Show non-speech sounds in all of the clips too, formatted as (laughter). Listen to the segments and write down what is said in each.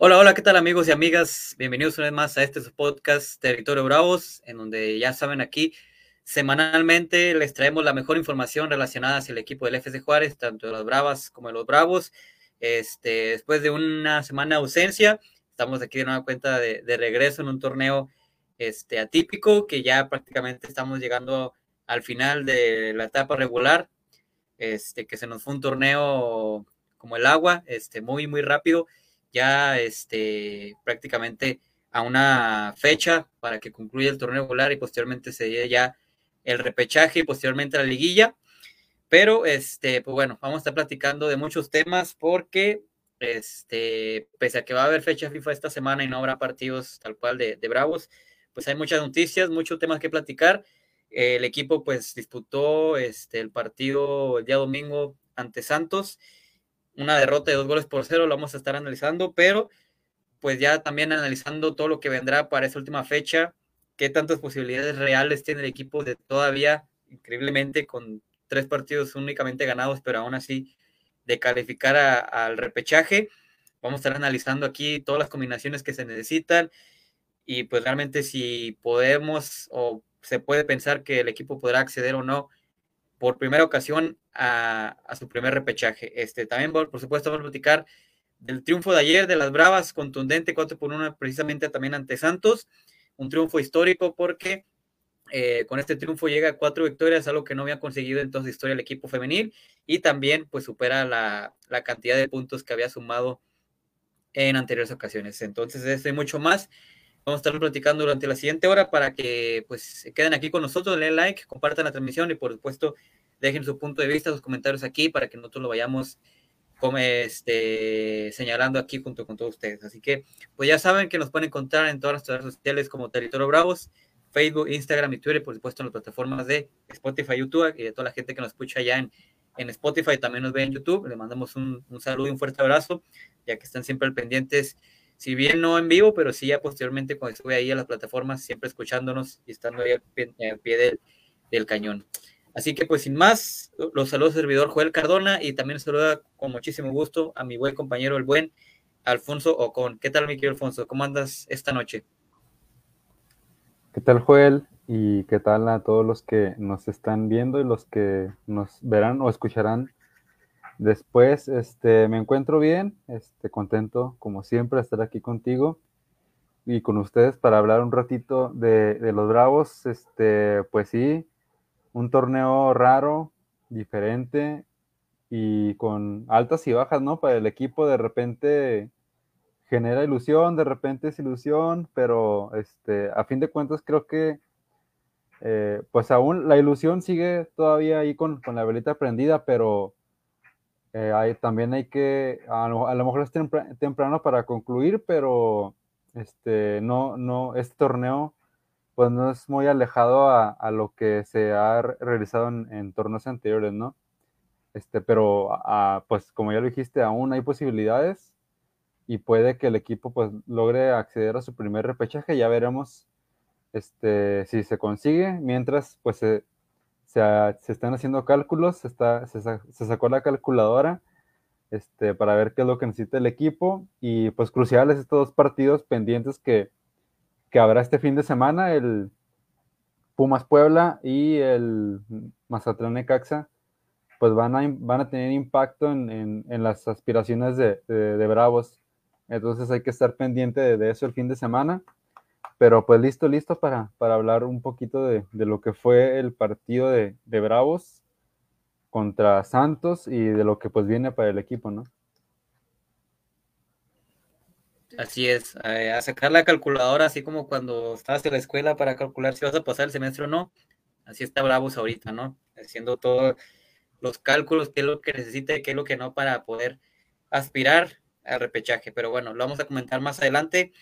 Hola, hola, ¿qué tal amigos y amigas? Bienvenidos una vez más a este podcast Territorio Bravos, en donde ya saben aquí, semanalmente les traemos la mejor información relacionada hacia el equipo del FC Juárez, tanto de las Bravas como de los Bravos. Este, después de una semana de ausencia, estamos aquí de nueva cuenta de, de regreso en un torneo este, atípico, que ya prácticamente estamos llegando al final de la etapa regular, este, que se nos fue un torneo como el agua, este, muy, muy rápido ya este, prácticamente a una fecha para que concluya el torneo regular y posteriormente se dé ya el repechaje y posteriormente la liguilla. Pero, este, pues bueno, vamos a estar platicando de muchos temas porque, este, pese a que va a haber fecha FIFA esta semana y no habrá partidos tal cual de, de Bravos, pues hay muchas noticias, muchos temas que platicar. El equipo, pues, disputó este, el partido el día domingo ante Santos una derrota de dos goles por cero, lo vamos a estar analizando, pero pues ya también analizando todo lo que vendrá para esa última fecha, qué tantas posibilidades reales tiene el equipo de todavía, increíblemente, con tres partidos únicamente ganados, pero aún así de calificar al repechaje. Vamos a estar analizando aquí todas las combinaciones que se necesitan y pues realmente si podemos o se puede pensar que el equipo podrá acceder o no por primera ocasión a, su primer repechaje. Este, también, por, supuesto, vamos a platicar del triunfo de ayer de las Bravas, contundente 4 por 1 precisamente también ante Santos, un triunfo histórico porque eh, con este triunfo llega a cuatro victorias, algo que no había conseguido en toda su historia el equipo femenil y también pues supera la, la cantidad de puntos que había sumado en anteriores ocasiones. Entonces, esto y mucho más. Vamos a estar platicando durante la siguiente hora para que pues se queden aquí con nosotros, den like, compartan la transmisión y por supuesto dejen su punto de vista, sus comentarios aquí para que nosotros lo vayamos este, señalando aquí junto con todos ustedes. Así que, pues ya saben que nos pueden encontrar en todas las redes sociales como Territorio Bravos, Facebook, Instagram y Twitter, por supuesto en las plataformas de Spotify, YouTube y de toda la gente que nos escucha allá en, en Spotify, también nos ve en YouTube. Le mandamos un, un saludo y un fuerte abrazo, ya que están siempre al pendientes si bien no en vivo, pero sí ya posteriormente cuando estuve ahí a las plataformas, siempre escuchándonos y estando ahí al pie, del, cañón. Así que pues sin más, los saludos servidor Joel Cardona y también saluda con muchísimo gusto a mi buen compañero, el buen Alfonso Ocon. ¿Qué tal, mi querido Alfonso? ¿Cómo andas esta noche? ¿Qué tal, Joel? Y qué tal a todos los que nos están viendo y los que nos verán o escucharán Después, este, me encuentro bien, este, contento como siempre de estar aquí contigo y con ustedes para hablar un ratito de, de, los Bravos. Este, pues sí, un torneo raro, diferente y con altas y bajas, ¿no? Para el equipo de repente genera ilusión, de repente es ilusión, pero este, a fin de cuentas creo que eh, pues aún la ilusión sigue todavía ahí con, con la velita prendida, pero eh, también hay que, a lo, mejor es temprano para concluir, pero este, no, no, este torneo pues no es muy alejado a, a lo que se ha realizado en, en, torneos anteriores, ¿no? Este, pero a, pues como ya lo dijiste, aún hay posibilidades y puede que el equipo pues logre acceder a su primer repechaje, ya veremos este, si se consigue, mientras pues se, se, están haciendo cálculos, se, está, se, sacó la calculadora este, para ver qué es lo que necesita el equipo y pues cruciales estos dos partidos pendientes que, que habrá este fin de semana, el Pumas Puebla y el Mazatlán Necaxa, pues van a, van a tener impacto en, en, las aspiraciones de, de, Bravos. Entonces hay que estar pendiente de eso el fin de semana. Pero pues listo, listo para, para hablar un poquito de, de, lo que fue el partido de, de, Bravos contra Santos y de lo que pues viene para el equipo, ¿no? Así es, a sacar la calculadora, así como cuando estabas en la escuela para calcular si vas a pasar el semestre o no, así está Bravos ahorita, ¿no? Haciendo todos los cálculos, qué es lo que necesita y qué es lo que no para poder aspirar al repechaje. Pero bueno, lo vamos a comentar más adelante.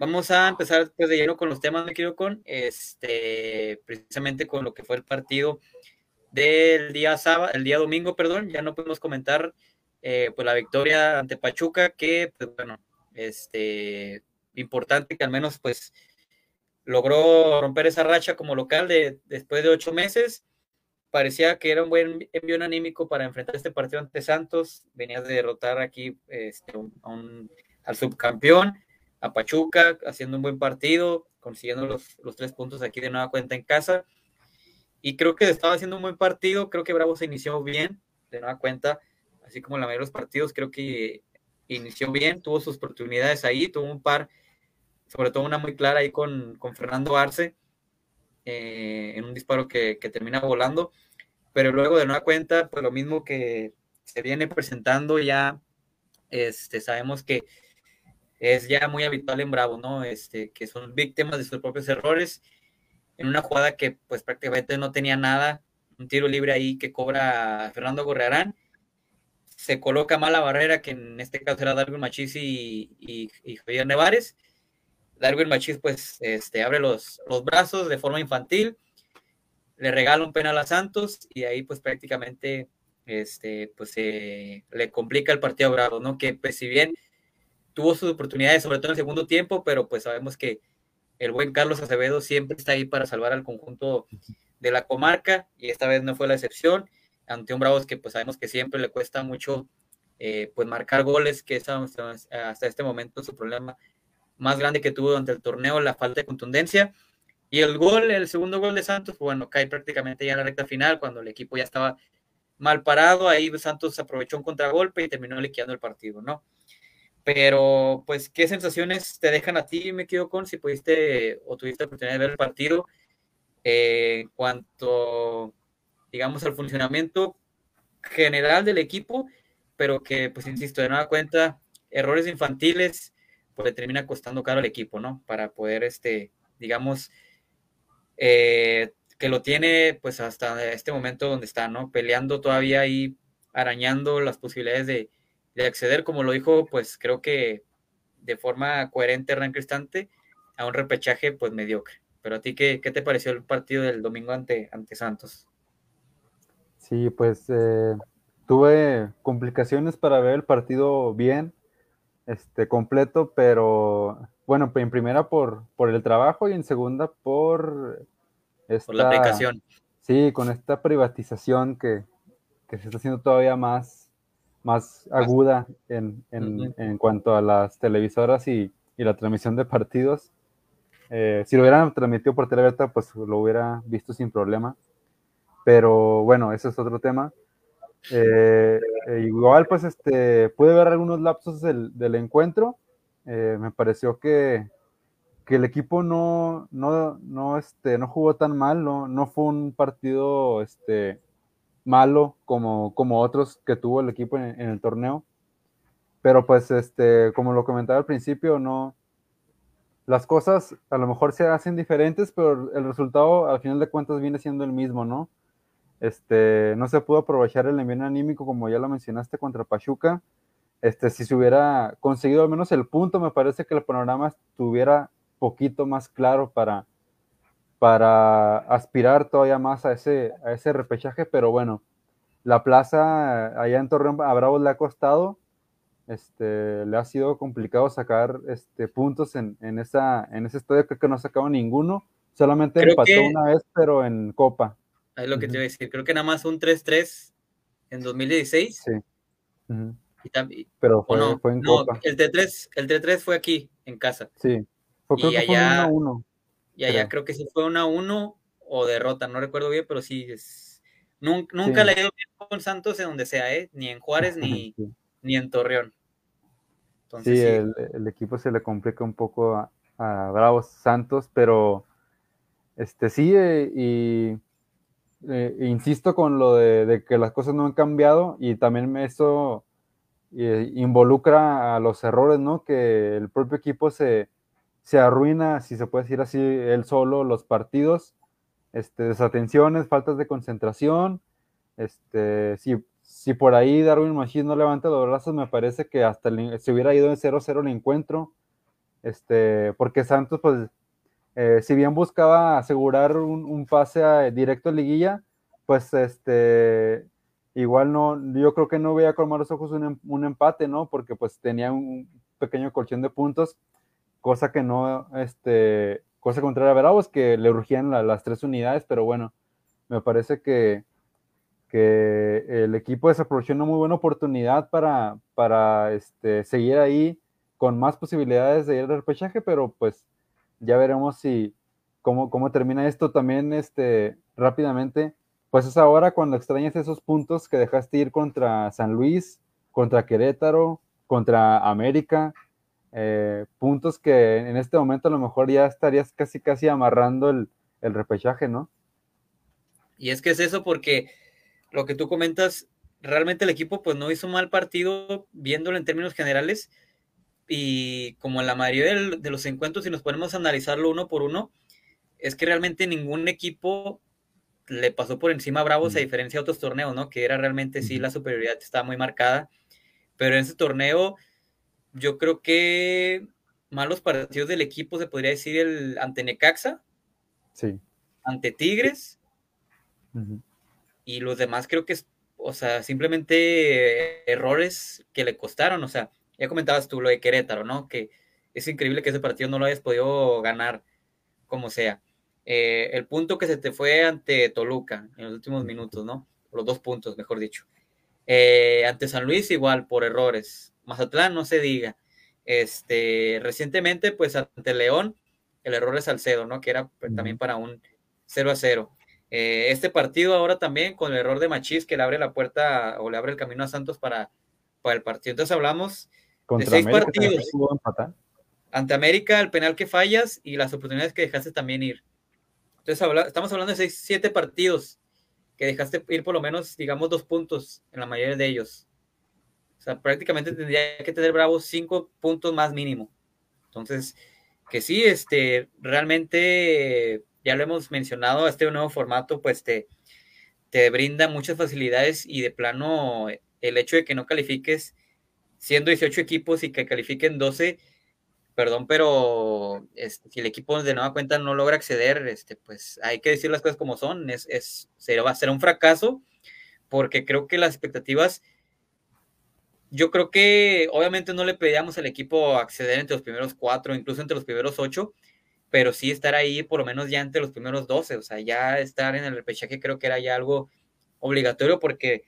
Vamos a empezar después de lleno con los temas, me quiero con, este, precisamente con lo que fue el partido del día sábado, el día domingo, perdón, ya no podemos comentar eh, pues la victoria ante Pachuca, que pues bueno, este, importante que al menos pues logró romper esa racha como local de después de ocho meses. Parecía que era un buen envío anímico para enfrentar este partido ante Santos. Venías de derrotar aquí este, al subcampeón, a Pachuca, haciendo un buen partido, consiguiendo los, los tres puntos aquí de nueva cuenta en casa. Y creo que estaba haciendo un buen partido, creo que Bravo se inició bien, de nueva cuenta, así como la mayoría de los partidos, creo que inició bien, tuvo sus oportunidades ahí, tuvo un par, sobre todo una muy clara ahí con, con Fernando Arce, eh, en un disparo que, que, termina volando, pero luego de nueva cuenta, pues lo mismo que se viene presentando ya, este, sabemos que es ya muy habitual en Bravo, ¿no? Este, que son víctimas de sus propios errores en una jugada que pues prácticamente no tenía nada, un tiro libre ahí que cobra Fernando Gorrearán, se coloca mal la barrera, que en este caso era Darwin Machis y, y, Javier Nevares. Darwin Machis pues este, abre los, los brazos de forma infantil, le regala un penal a Santos y ahí pues prácticamente este, pues le complica el partido a Bravo, ¿no? Que pues si bien tuvo sus oportunidades, sobre todo en el segundo tiempo, pero pues sabemos que el buen Carlos Acevedo siempre está ahí para salvar al conjunto de la comarca y esta vez no fue la excepción ante un Bravos que pues sabemos que siempre le cuesta mucho eh, pues marcar goles, que es hasta este momento su problema más grande que tuvo durante el torneo, la falta de contundencia. Y el gol, el segundo gol de Santos, pues, bueno, cae prácticamente ya en la recta final, cuando el equipo ya estaba mal parado, ahí Santos aprovechó un contragolpe y terminó liquidando el partido, ¿no? Pero, pues, ¿qué sensaciones te dejan a ti, me quedo con, si pudiste o tuviste la oportunidad de ver el partido? Eh, cuanto, digamos, al funcionamiento general del equipo, pero que, pues, insisto, de nueva cuenta, errores infantiles, pues le termina costando caro al equipo, ¿no? Para poder, este, digamos, eh, que lo tiene, pues, hasta este momento donde está, ¿no? Peleando todavía ahí, arañando las posibilidades de de acceder, como lo dijo, pues creo que de forma coherente Hernán Cristante, a un repechaje pues mediocre. Pero a ti, ¿qué, qué te pareció el partido del domingo ante, ante Santos? Sí, pues eh, tuve complicaciones para ver el partido bien, este, completo, pero bueno, en primera por, por el trabajo y en segunda por... Esta, por la aplicación. Sí, con esta privatización que, que se está haciendo todavía más, más aguda en, en, en cuanto a las televisoras y, y, la transmisión de partidos. Eh, si lo hubieran transmitido por Televerta, pues lo hubiera visto sin problema. Pero bueno, ese es otro tema. Eh, eh, igual, pues, este, pude ver algunos lapsos del, del encuentro. me pareció que, que, el equipo no, no, no, este, no jugó tan mal, no, no fue un partido este, malo como, como otros que tuvo el equipo en, el torneo. Pero pues, este, como lo comentaba al principio, no, las cosas a lo mejor se hacen diferentes, pero el resultado al final de cuentas viene siendo el mismo, ¿no? Este, no se pudo aprovechar el envío anímico como ya lo mencionaste contra Pachuca. Este, si se hubiera conseguido al menos el punto, me parece que el panorama estuviera poquito más claro para, para aspirar todavía más a ese, a ese repechaje, pero bueno, la plaza allá en Torreón a Bravos le ha costado, este, le ha sido complicado sacar este, puntos en, en, esa, en ese estadio, creo que no ha sacado ninguno, solamente empató una vez, pero en Copa. Es lo que te iba a decir, creo que nada más un 3-3 en 2016. Sí. y también, pero fue, fue en Copa. El T3, el T3 fue aquí, en casa. Sí, fue, creo que fue 1-1. Y allá creo que sí fue una 1 o derrota, no recuerdo bien, pero sí es. Nunca, le he ido bien con Santos en donde sea, ¿eh? Ni en Juárez ni, ni en Torreón. sí, El, equipo se le complica un poco a, Bravos Santos, pero este sí, eh, y eh, insisto con lo de, que las cosas no han cambiado y también eso eh, involucra a los errores, ¿no? Que el propio equipo se, se arruina, si se puede decir así, él solo los partidos, este, desatenciones, faltas de concentración, este, si, si por ahí Darwin Machine no levanta los brazos, me parece que hasta se hubiera ido en 0-0 el encuentro, este, porque Santos, pues, eh, si bien buscaba asegurar un, pase directo a liguilla, pues, este, igual no, yo creo que no veía con malos ojos un, un empate, ¿no? Porque pues tenía un pequeño colchón de puntos cosa que no, este, cosa contraria a Bravos, que le urgían las tres unidades, pero bueno, me parece que, que el equipo desaprovechó una muy buena oportunidad para, para este, seguir ahí con más posibilidades de ir al repechaje, pero pues ya veremos si cómo, cómo termina esto también este, rápidamente. Pues es ahora cuando extrañas esos puntos que dejaste ir contra San Luis, contra Querétaro, contra América, eh, puntos que en este momento a lo mejor ya estarías casi casi amarrando el, el repechaje, ¿no? Y es que es eso porque lo que tú comentas, realmente el equipo pues no hizo mal partido viéndolo en términos generales y como en la mayoría de los encuentros, si nos ponemos a analizarlo uno por uno, es que realmente ningún equipo le pasó por encima a Bravos a diferencia de otros torneos, ¿no? Que era realmente sí la superioridad estaba muy marcada, pero en ese torneo yo creo que malos partidos del equipo se podría decir el ante Necaxa, sí. ante Tigres y los demás creo que es, o sea, simplemente errores que le costaron, o sea, ya comentabas tú lo de Querétaro, ¿no? Que es increíble que ese partido no lo hayas podido ganar como sea. Eh, el punto que se te fue ante Toluca en los últimos minutos, ¿no? Los dos puntos, mejor dicho. Eh, ante San Luis igual, por errores. Mazatlán, no se diga. Este, recientemente, pues ante León, el error es Salcedo, ¿no? Que era pues, también para un 0 a 0. Eh, este partido ahora también con el error de Machís que le abre la puerta o le abre el camino a Santos para, para el partido. Entonces hablamos contra seis partidos. Ante América, el penal que fallas y las oportunidades que dejaste también ir. Entonces, estamos hablando de seis, siete partidos que dejaste ir por lo menos, digamos, dos puntos en la mayoría de ellos. O sea, prácticamente tendría que tener Bravo cinco puntos más mínimo. Entonces, que sí, este, realmente, ya lo hemos mencionado, este nuevo formato, pues te, te brinda muchas facilidades y de plano el hecho de que no califiques siendo 18 equipos y que califiquen 12, perdón, pero este, si el equipo de nueva cuenta no logra acceder, este, pues hay que decir las cosas como son, es, es, va a ser un fracaso, porque creo que las expectativas, yo creo que obviamente no le pedíamos al equipo acceder entre los primeros cuatro, incluso entre los primeros ocho, pero sí estar ahí por lo menos ya entre los primeros 12, o sea, ya estar en el repechaje creo que era ya algo obligatorio porque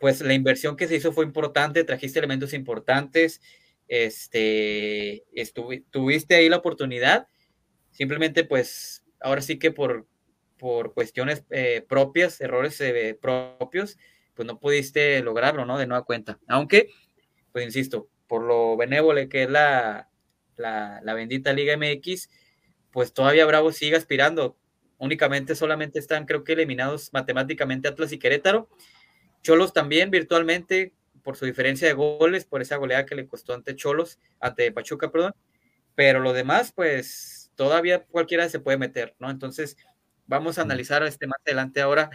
pues la inversión que se hizo fue importante, trajiste elementos importantes, este, tuviste ahí la oportunidad, simplemente pues ahora sí que por, por cuestiones eh, propias, errores eh, propios, pues no pudiste lograrlo, ¿no? De nueva cuenta. Aunque, pues insisto, por lo benévole que es la, la, la bendita Liga MX, pues todavía Bravo sigue aspirando. Únicamente solamente están, creo que eliminados matemáticamente Atlas y Querétaro Cholos también virtualmente por su diferencia de goles, por esa goleada que le costó ante Cholos, ante Pachuca, perdón. Pero lo demás, pues todavía cualquiera se puede meter, ¿no? Entonces, vamos a analizar este más adelante ahora,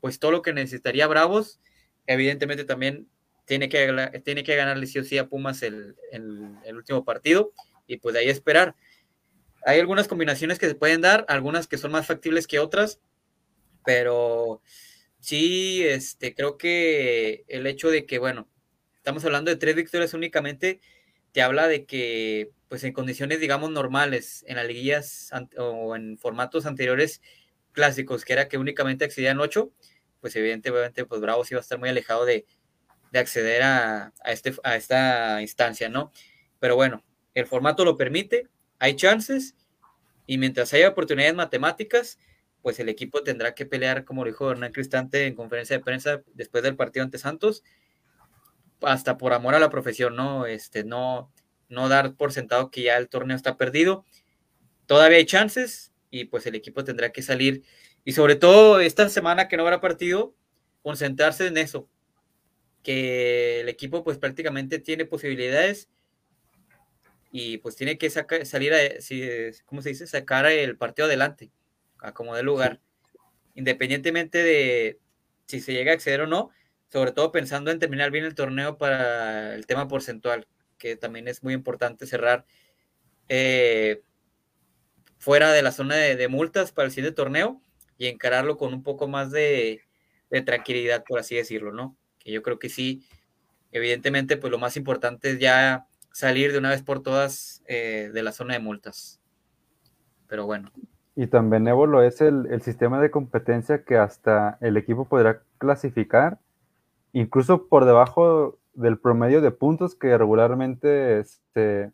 pues todo lo que necesitaría Bravos. Evidentemente también tiene que, tiene que ganarle sí o sí a Pumas el, el último partido y pues de ahí esperar. Hay algunas combinaciones que se pueden dar, algunas que son más factibles que otras, pero sí, este, creo que el hecho de que, bueno, estamos hablando de tres victorias únicamente, te habla de que, pues en condiciones, digamos, normales, en las liguillas o en formatos anteriores clásicos, que era que únicamente accedían ocho, pues evidentemente, pues Bravo sí va a estar muy alejado de, acceder a, este, a esta instancia, ¿no? Pero bueno, el formato lo permite, hay chances, y mientras haya oportunidades matemáticas, pues el equipo tendrá que pelear, como dijo Hernán Cristante en conferencia de prensa después del partido ante Santos, hasta por amor a la profesión, ¿no? Este, no, no dar por sentado que ya el torneo está perdido. Todavía hay chances y pues el equipo tendrá que salir. Y sobre todo esta semana que no habrá partido, concentrarse en eso. Que el equipo pues prácticamente tiene posibilidades y pues tiene que sacar, salir a, ¿cómo se dice? Sacar el partido adelante a como de lugar, independientemente de si se llega a acceder o no, sobre todo pensando en terminar bien el torneo para el tema porcentual, que también es muy importante cerrar eh, fuera de la zona de, multas para el siguiente torneo y encararlo con un poco más de, tranquilidad, por así decirlo, ¿no? Que yo creo que sí, evidentemente, pues lo más importante es ya salir de una vez por todas eh, de la zona de multas. Pero bueno. Y tan benévolo es el, sistema de competencia que hasta el equipo podrá clasificar, incluso por debajo del promedio de puntos que regularmente este,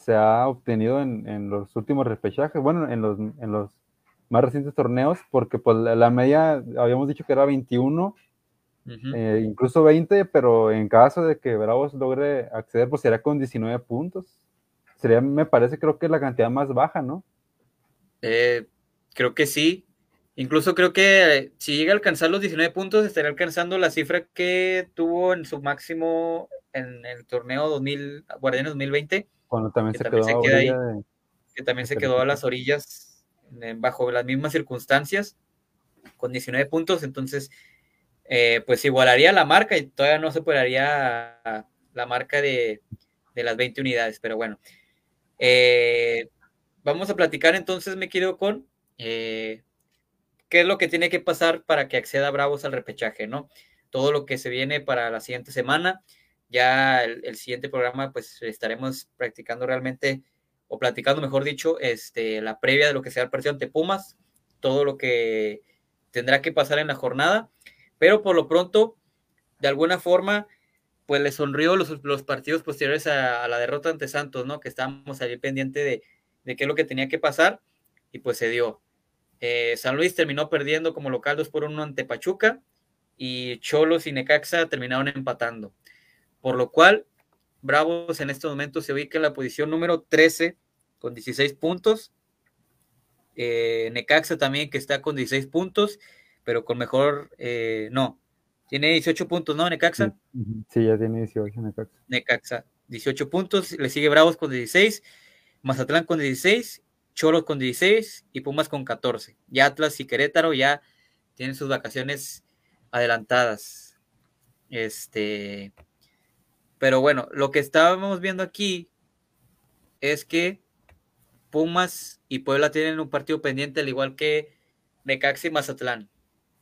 se ha obtenido en, los últimos repechajes, bueno, en los, en los más recientes torneos, porque pues la, media habíamos dicho que era 21, eh, incluso 20, pero en caso de que Bravos logre acceder, pues sería con 19 puntos. Sería, me parece, creo que la cantidad más baja, ¿no? Eh, creo que sí. Incluso creo que si llega a alcanzar los 19 puntos, estaría alcanzando la cifra que tuvo en su máximo en el torneo 2000, Guardianes 2020. Cuando también se quedó que también se quedó a las orillas bajo las mismas circunstancias, con 19 puntos. Entonces, eh, pues igualaría la marca y todavía no superaría la marca de, de las 20 unidades. Pero bueno, eh, vamos a platicar entonces, me quiero con eh, qué es lo que tiene que pasar para que acceda Bravos al repechaje, ¿no? Todo lo que se viene para la siguiente semana. Ya el, siguiente programa, pues estaremos practicando realmente, o platicando, mejor dicho, este, la previa de lo que sea el partido ante Pumas, todo lo que tendrá que pasar en la jornada. Pero por lo pronto, de alguna forma, pues le sonrió los, los partidos posteriores a, la derrota ante Santos, ¿no? Que estábamos ahí pendiente de, de qué es lo que tenía que pasar y pues se dio. Eh, San Luis terminó perdiendo como local 2 por 1 ante Pachuca y Cholos y Necaxa terminaron empatando. Por lo cual, Bravos en este momento se ubica en la posición número 13 con 16 puntos. Eh, Necaxa también que está con 16 puntos, pero con mejor, eh, no, tiene 18 puntos, ¿no? Necaxa. Sí, ya tiene 18 Necaxa. Necaxa, 18 puntos, le sigue Bravos con 16 Mazatlán con 16, Cholos con 16 y Pumas con 14. Ya Atlas y Querétaro ya tienen sus vacaciones adelantadas. Este, pero bueno, lo que estábamos viendo aquí es que Pumas y Puebla tienen un partido pendiente, al igual que Necaxa y Mazatlán,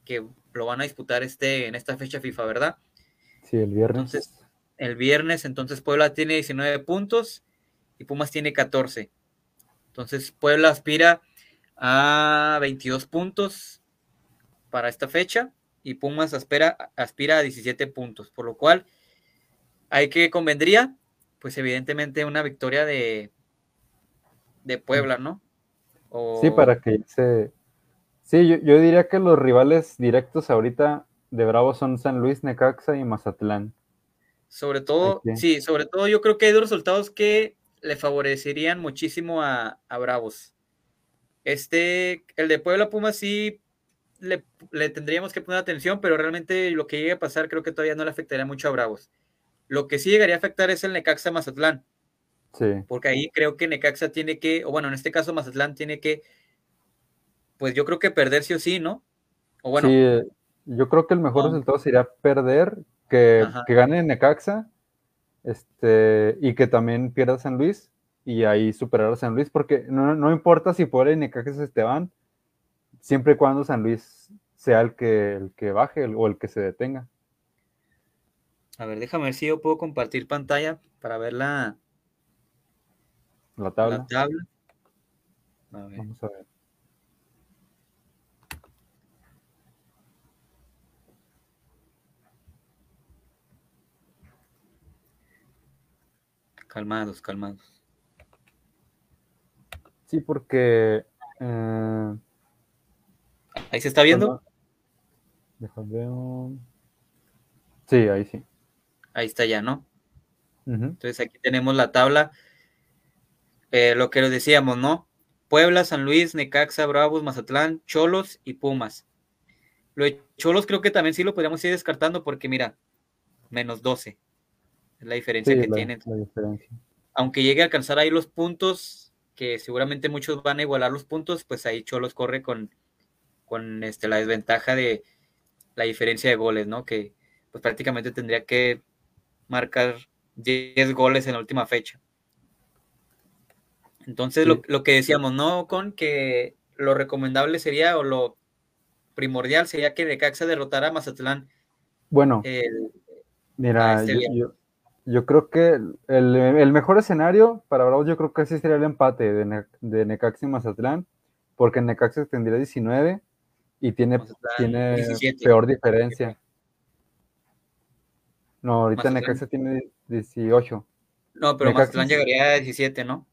que lo van a disputar este, en esta fecha FIFA, ¿verdad? Sí, el viernes. Entonces, el viernes, entonces Puebla tiene 19 puntos y Pumas tiene 14. Entonces Puebla aspira a 22 puntos para esta fecha y Pumas aspira, aspira a 17 puntos, por lo cual hay que convendría, pues evidentemente una victoria de, de Puebla, ¿no? Sí, para que se... Sí, yo, yo, diría que los rivales directos ahorita de Bravo son San Luis, Necaxa y Mazatlán. Sobre todo, sí, sobre todo yo creo que hay dos resultados que le favorecerían muchísimo a, Bravos. Este, el de Puebla Puma sí le, tendríamos que poner atención, pero realmente lo que llegue a pasar creo que todavía no le afectaría mucho a Bravos. Lo que sí llegaría a afectar es el Necaxa Mazatlán. Sí. Porque ahí creo que Necaxa tiene que, o bueno, en este caso Mazatlán tiene que, pues yo creo que perder sí o sí, ¿no? O bueno. Sí, yo creo que el mejor resultado sería perder, que, que gane Necaxa este, y que también pierda San Luis y ahí superar a San Luis, porque no, importa si por y Necaxa se te van, siempre y cuando San Luis sea el que, el que baje o el que se detenga. A ver, déjame ver si yo puedo compartir pantalla para ver la, la tabla. La tabla. Vamos a ver. Calmados, calmados. Sí, porque... Eh, ¿Ahí se está viendo? Déjame Sí, ahí sí. Ahí está ya, ¿no? Entonces aquí tenemos la tabla. Eh, lo que decíamos, ¿no? Puebla, San Luis, Necaxa, Bravos, Mazatlán, Cholos y Pumas. Lo de Cholos creo que también sí lo podríamos ir descartando porque mira, menos 12. Es la diferencia que tienen. Aunque llegue a alcanzar ahí los puntos, que seguramente muchos van a igualar los puntos, pues ahí Cholos corre con, con este, la desventaja de la diferencia de goles, ¿no? Que pues prácticamente tendría que marcar 10 goles en la última fecha. Entonces, lo, lo, que decíamos, ¿no? Con que lo recomendable sería, o lo primordial sería que Necaxa derrotara a Mazatlán. Bueno, mira, este yo, yo creo que el, mejor escenario para Bravos, yo creo que ese sería el empate de, de Necaxa y Mazatlán, porque Necaxa tendría 19 y tiene, tiene peor diferencia. No, ahorita Necaxa tiene 18. No, pero Mazatlán llegaría a 17, ¿no?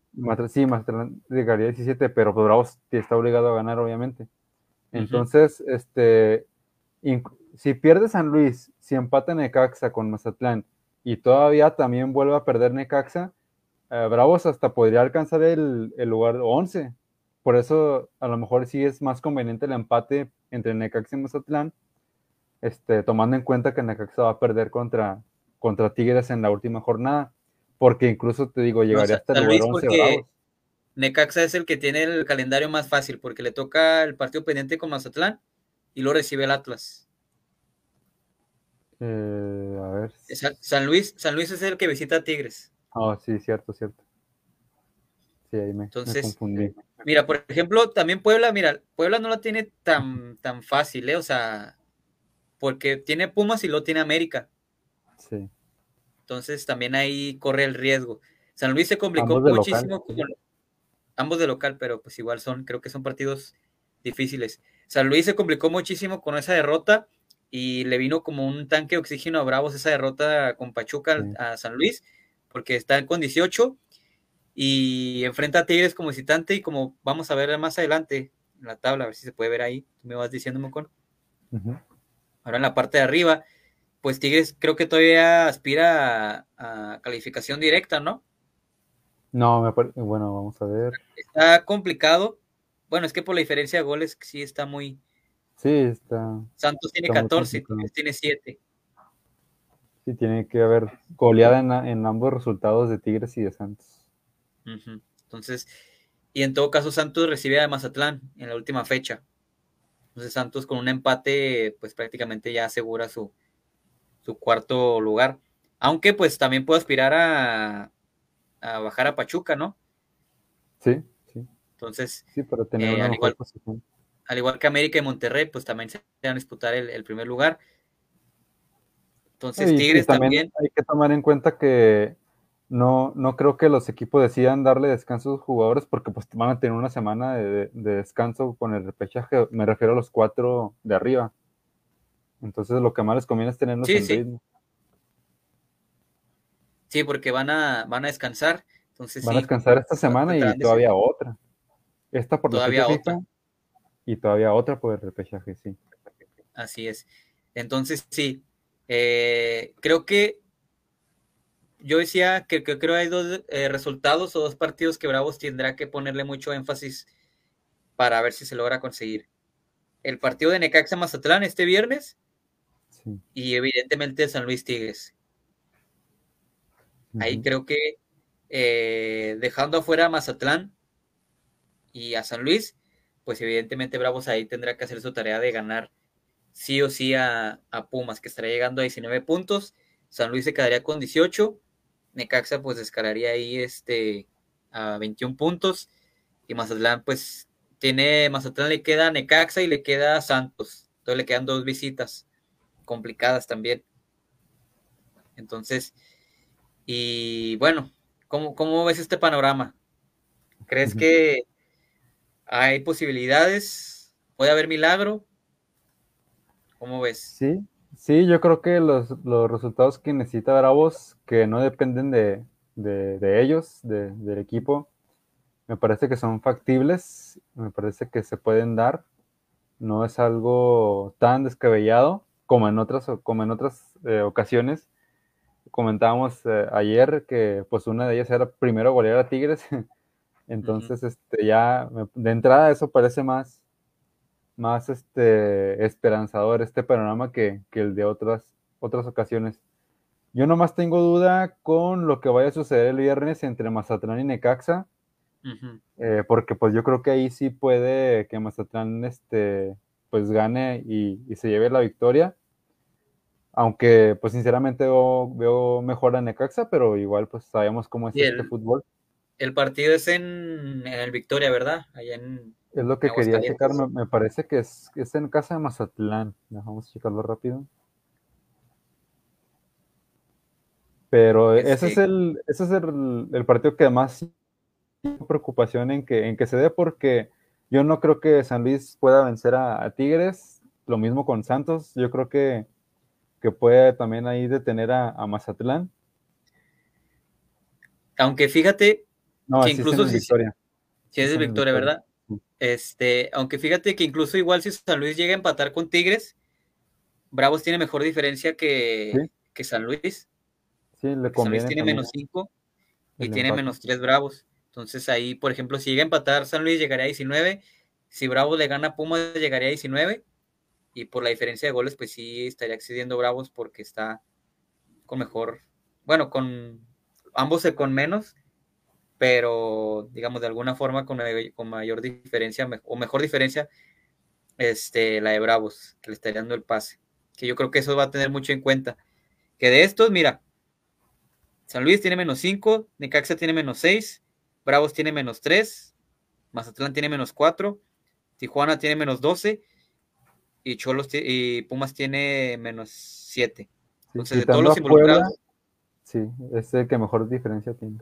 Sí, Mazatlán llegaría a 17, pero pues Bravos está obligado a ganar, obviamente. Entonces, este, si pierde San Luis, si empata Necaxa con Mazatlán y todavía también vuelve a perder Necaxa, eh, Bravos hasta podría alcanzar el, el, lugar 11. Por eso a lo mejor sí es más conveniente el empate entre Necaxa y Mazatlán, este, tomando en cuenta que Necaxa va a perder contra, contra Tigres en la última jornada. Porque incluso te digo, llegaría hasta el lugar 11 Bravos. Necaxa es el que tiene el calendario más fácil porque le toca el partido pendiente con Mazatlán y lo recibe el Atlas. Eh, a ver. San Luis, San Luis es el que visita a Tigres. Oh, sí, cierto, cierto. Sí, ahí me, Entonces, confundí. Mira, por ejemplo, también Puebla, mira, Puebla no la tiene tan, tan fácil, ¿eh? O sea, porque tiene Pumas y lo tiene América. Sí. Entonces también ahí corre el riesgo. San Luis se complicó muchísimo con, ambos de local, pero pues igual son, creo que son partidos difíciles. San Luis se complicó muchísimo con esa derrota y le vino como un tanque de oxígeno a Bravos esa derrota con Pachuca a San Luis, porque está con 18 y enfrenta a Tigres como visitante y como vamos a ver más adelante en la tabla, a ver si se puede ver ahí, tú me vas diciendo, Mocón. Ahora en la parte de arriba, pues Tigres creo que todavía aspira a calificación directa, ¿no? No, me parece, bueno, vamos a ver. Está complicado. Bueno, es que por la diferencia de goles sí está muy. Sí, está. Santos tiene 14, Tigres tiene 7. Sí, tiene que haber goleada en, ambos resultados de Tigres y de Santos. Entonces, y en todo caso, Santos recibe a Mazatlán en la última fecha. Entonces, Santos con un empate, pues prácticamente ya asegura su, su cuarto lugar. Aunque, pues también puede aspirar a, a bajar a Pachuca, ¿no? Sí, sí. Entonces, sí, para tener eh, una al, igual, al igual que América y Monterrey, pues también se van a disputar el, primer lugar. Entonces, Tigres también, Hay que tomar en cuenta que no, no creo que los equipos decidan darle descanso a sus jugadores porque pues van a tener una semana de, descanso con el repechaje. Me refiero a los cuatro de arriba. Entonces, lo que más les conviene es tenerlos en ritmo. Sí, porque van a, van a descansar. Entonces, van a descansar esta semana y todavía otra. Esta por todavía otra. Y todavía otra por el repechaje, sí. Así es. Entonces, sí. Eh, creo que yo decía que, creo que hay dos eh, resultados o dos partidos que Bravos tendrá que ponerle mucho énfasis para ver si se logra conseguir. El partido de Necaxa Mazatlán este viernes y evidentemente San Luis Tigres. Ahí creo que eh, dejando afuera a Mazatlán y a San Luis, pues evidentemente Bravos ahí tendrá que hacer su tarea de ganar sí o sí a, Pumas, que estaría llegando a 19 puntos. San Luis se quedaría con 18. Necaxa pues escalaría ahí este, a 21 puntos. Y Mazatlán pues tiene, Mazatlán le queda a Necaxa y le queda a Santos. Entonces le quedan dos visitas complicadas también. Entonces, y bueno, ¿cómo, ves este panorama? ¿Crees que hay posibilidades? ¿Puede haber milagro? ¿Cómo ves? Sí, sí, yo creo que los, resultados que necesita Bravos, que no dependen de, ellos, del equipo, me parece que son factibles, me parece que se pueden dar. No es algo tan descabellado como en otras, como en otras eh, ocasiones comentábamos eh, ayer que pues una de ellas era primero golear a Tigres. (laughs) Entonces, este, ya de entrada eso parece más, más este, esperanzador este panorama que, el de otras, otras ocasiones. Yo nomás tengo duda con lo que vaya a suceder el viernes entre Mazatlán y Necaxa, eh, porque pues yo creo que ahí sí puede que Mazatlán este, pues gane y, y se lleve la victoria aunque, pues sinceramente veo, mejor a Necaxa, pero igual, pues sabemos cómo es este fútbol. El partido es en, el Victoria, ¿verdad? Allá en. Es lo que quería checar, me, parece que es, es en casa de Mazatlán. Vamos a checarlo rápido. Pero ese es el, ese es el, partido que más preocupación en que, en que se dé, porque yo no creo que San Luis pueda vencer a Tigres. Lo mismo con Santos. Yo creo que que puede también ahí detener a, Mazatlán. Aunque fíjate que incluso si, si es de victoria, ¿verdad? Este, aunque fíjate que incluso igual si San Luis llega a empatar con Tigres, Bravos tiene mejor diferencia que, que San Luis. Sí, le San Luis tiene menos 5 y tiene menos 3 Bravos. Entonces ahí, por ejemplo, si llega a empatar San Luis, llegaría a 19. Si Bravos le gana a Pumas, llegaría a 19. Y por la diferencia de goles, pues sí estaría accediendo Bravos porque está con mejor, bueno, con ambos con menos, pero digamos de alguna forma con, con mayor diferencia o mejor diferencia, este, la de Bravos, que le estaría dando el pase. Que yo creo que eso va a tener mucho en cuenta. Que de estos, mira, San Luis tiene menos 5, Necaxa tiene menos 6, Bravos tiene menos 3, Mazatlán tiene menos 4, Tijuana tiene menos 12 y Cholos y Pumas tiene menos 7. Entonces, de todos los involucrados. sí, es el que mejor diferencia tiene.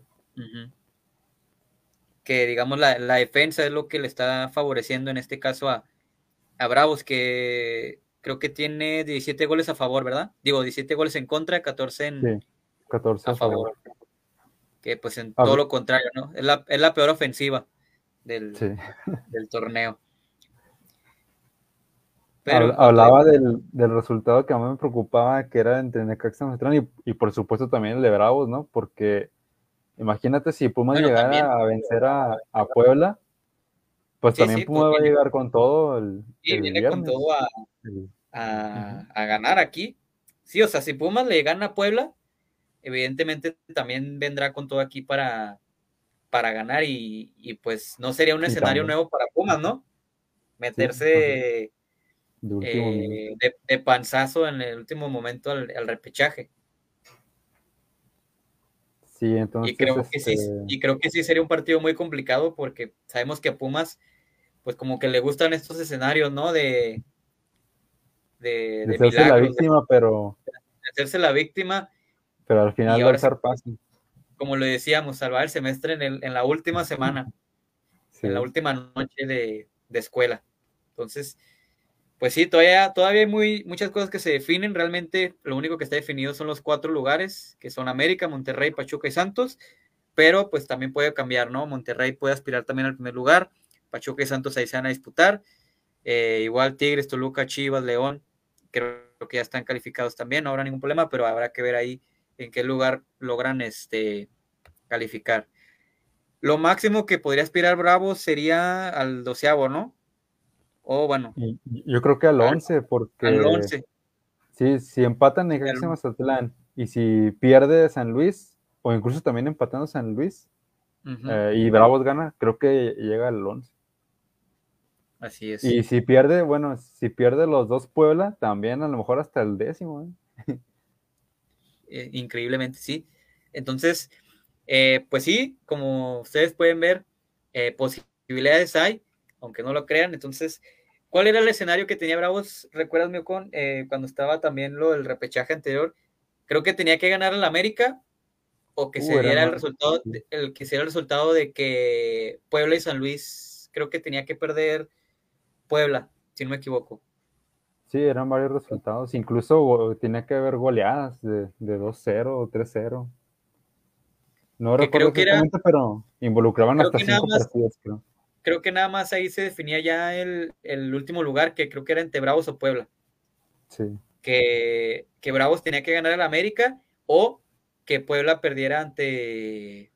Que digamos la, defensa es lo que le está favoreciendo en este caso a, a Bravos, que creo que tiene 17 goles a favor, ¿verdad? Digo, 17 goles en contra, 14 en, 14 a favor. Que pues en todo lo contrario, ¿no? Es la, es la peor ofensiva del, del torneo. Pero, Hablaba del, del, resultado que a mí me preocupaba, que era entre Necaxa y, y por supuesto también el de Bravos, ¿no? Porque imagínate si Pumas llegara a vencer a, a, Puebla, pues también Pumas va a llegar con todo el, sí, viene con todo a, a, a, ganar aquí. Sí, o sea, si Pumas le gana a Puebla, evidentemente también vendrá con todo aquí para, para ganar y, y pues no sería un escenario nuevo para Pumas, ¿no? Meterse eh, de, panzazo en el último momento al, repechaje. Sí, entonces. Y creo, que sí, este y creo que sí sería un partido muy complicado porque sabemos que a Pumas, pues como que le gustan estos escenarios, ¿no? De. De, de, hacerse la víctima, pero. De hacerse la víctima. Pero al final va a Como lo decíamos, salvar el semestre en, la última semana, en la última noche de, de escuela. Entonces, pues sí, todavía, todavía hay muy, muchas cosas que se definen. Realmente lo único que está definido son los cuatro lugares, que son América, Monterrey, Pachuca y Santos. Pero pues también puede cambiar, ¿no? Monterrey puede aspirar también al primer lugar. Pachuca y Santos ahí se van a disputar. Eh, igual Tigres, Toluca, Chivas, León, creo que ya están calificados también, no habrá ningún problema, pero habrá que ver ahí en qué lugar logran este, calificar. Lo máximo que podría aspirar Bravo sería al doceavo, ¿no? O bueno. Yo creo que al 11, porque. Al 11. Sí, si empatan Necaxa Mazatlán y si pierde San Luis, o incluso también empatando San Luis, eh, y Bravos gana, creo que llega al 11. Así es. Y si pierde, bueno, si pierde los dos Puebla, también a lo mejor hasta el décimo. ¿eh? Eh, increíblemente, sí. Entonces, pues sí, como ustedes pueden ver, posibilidades hay aunque no lo crean. Entonces, ¿cuál era el escenario que tenía Bravos? ¿Recuerdas, Miocon, eh, cuando estaba también lo del repechaje anterior? Creo que tenía que ganar al América o que uh, se diera el resultado, el que el resultado de que Puebla y San Luis, creo que tenía que perder Puebla, si no me equivoco. Sí, eran varios resultados, incluso tenía que haber goleadas de, de 2-0 o 3-0. No recuerdo exactamente, pero involucraban hasta cinco partidos, creo creo que nada más ahí se definía ya el, último lugar, que creo que era entre Bravos o Puebla. Sí. Que, que Bravos tenía que ganar al América o que Puebla perdiera ante.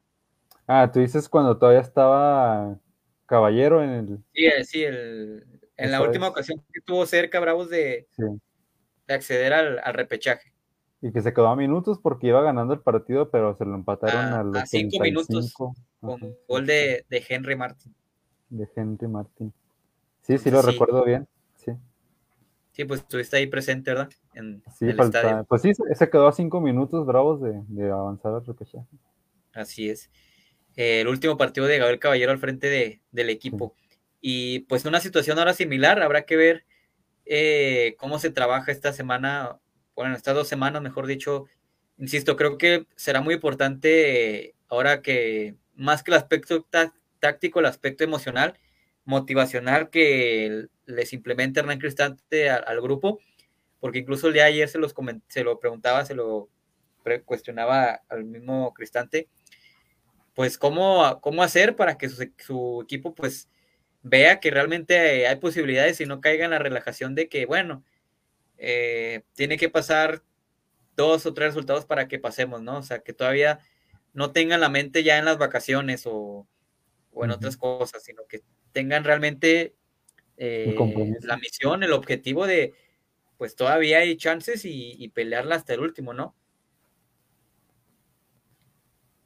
Ah, tú dices cuando todavía estaba Caballero en el. Sí, sí, el, en la última ocasión que tuvo cerca Bravos de, acceder al, repechaje. Y que se quedó a minutos porque iba ganando el partido, pero se lo empataron a, los a cinco minutos con gol de, de Henry Martin de Henry Martín. Sí, sí lo recuerdo bien. Sí. Sí, pues estuviste ahí presente, ¿verdad? En, sí, falta, pues sí, se quedó a cinco minutos bravos de, de avanzar al repechaje. Así es. Eh, el último partido de Gabriel Caballero al frente de, del equipo. Y pues una situación ahora similar, habrá que ver eh, cómo se trabaja esta semana, bueno, estas dos semanas, mejor dicho. Insisto, creo que será muy importante ahora que más que el aspecto táctico, el aspecto emocional, motivacional que les implementa Hernán Cristante al, grupo, porque incluso el día de ayer se, los se lo preguntaba, se lo cuestionaba al mismo Cristante, pues cómo, cómo hacer para que su, equipo pues vea que realmente hay posibilidades y no caiga en la relajación de que, bueno, eh, tiene que pasar dos o tres resultados para que pasemos, ¿no? O sea, que todavía no tengan la mente ya en las vacaciones o, en otras cosas, sino que tengan realmente eh, la misión, el objetivo de, pues todavía hay chances y, y pelearla hasta el último, ¿no?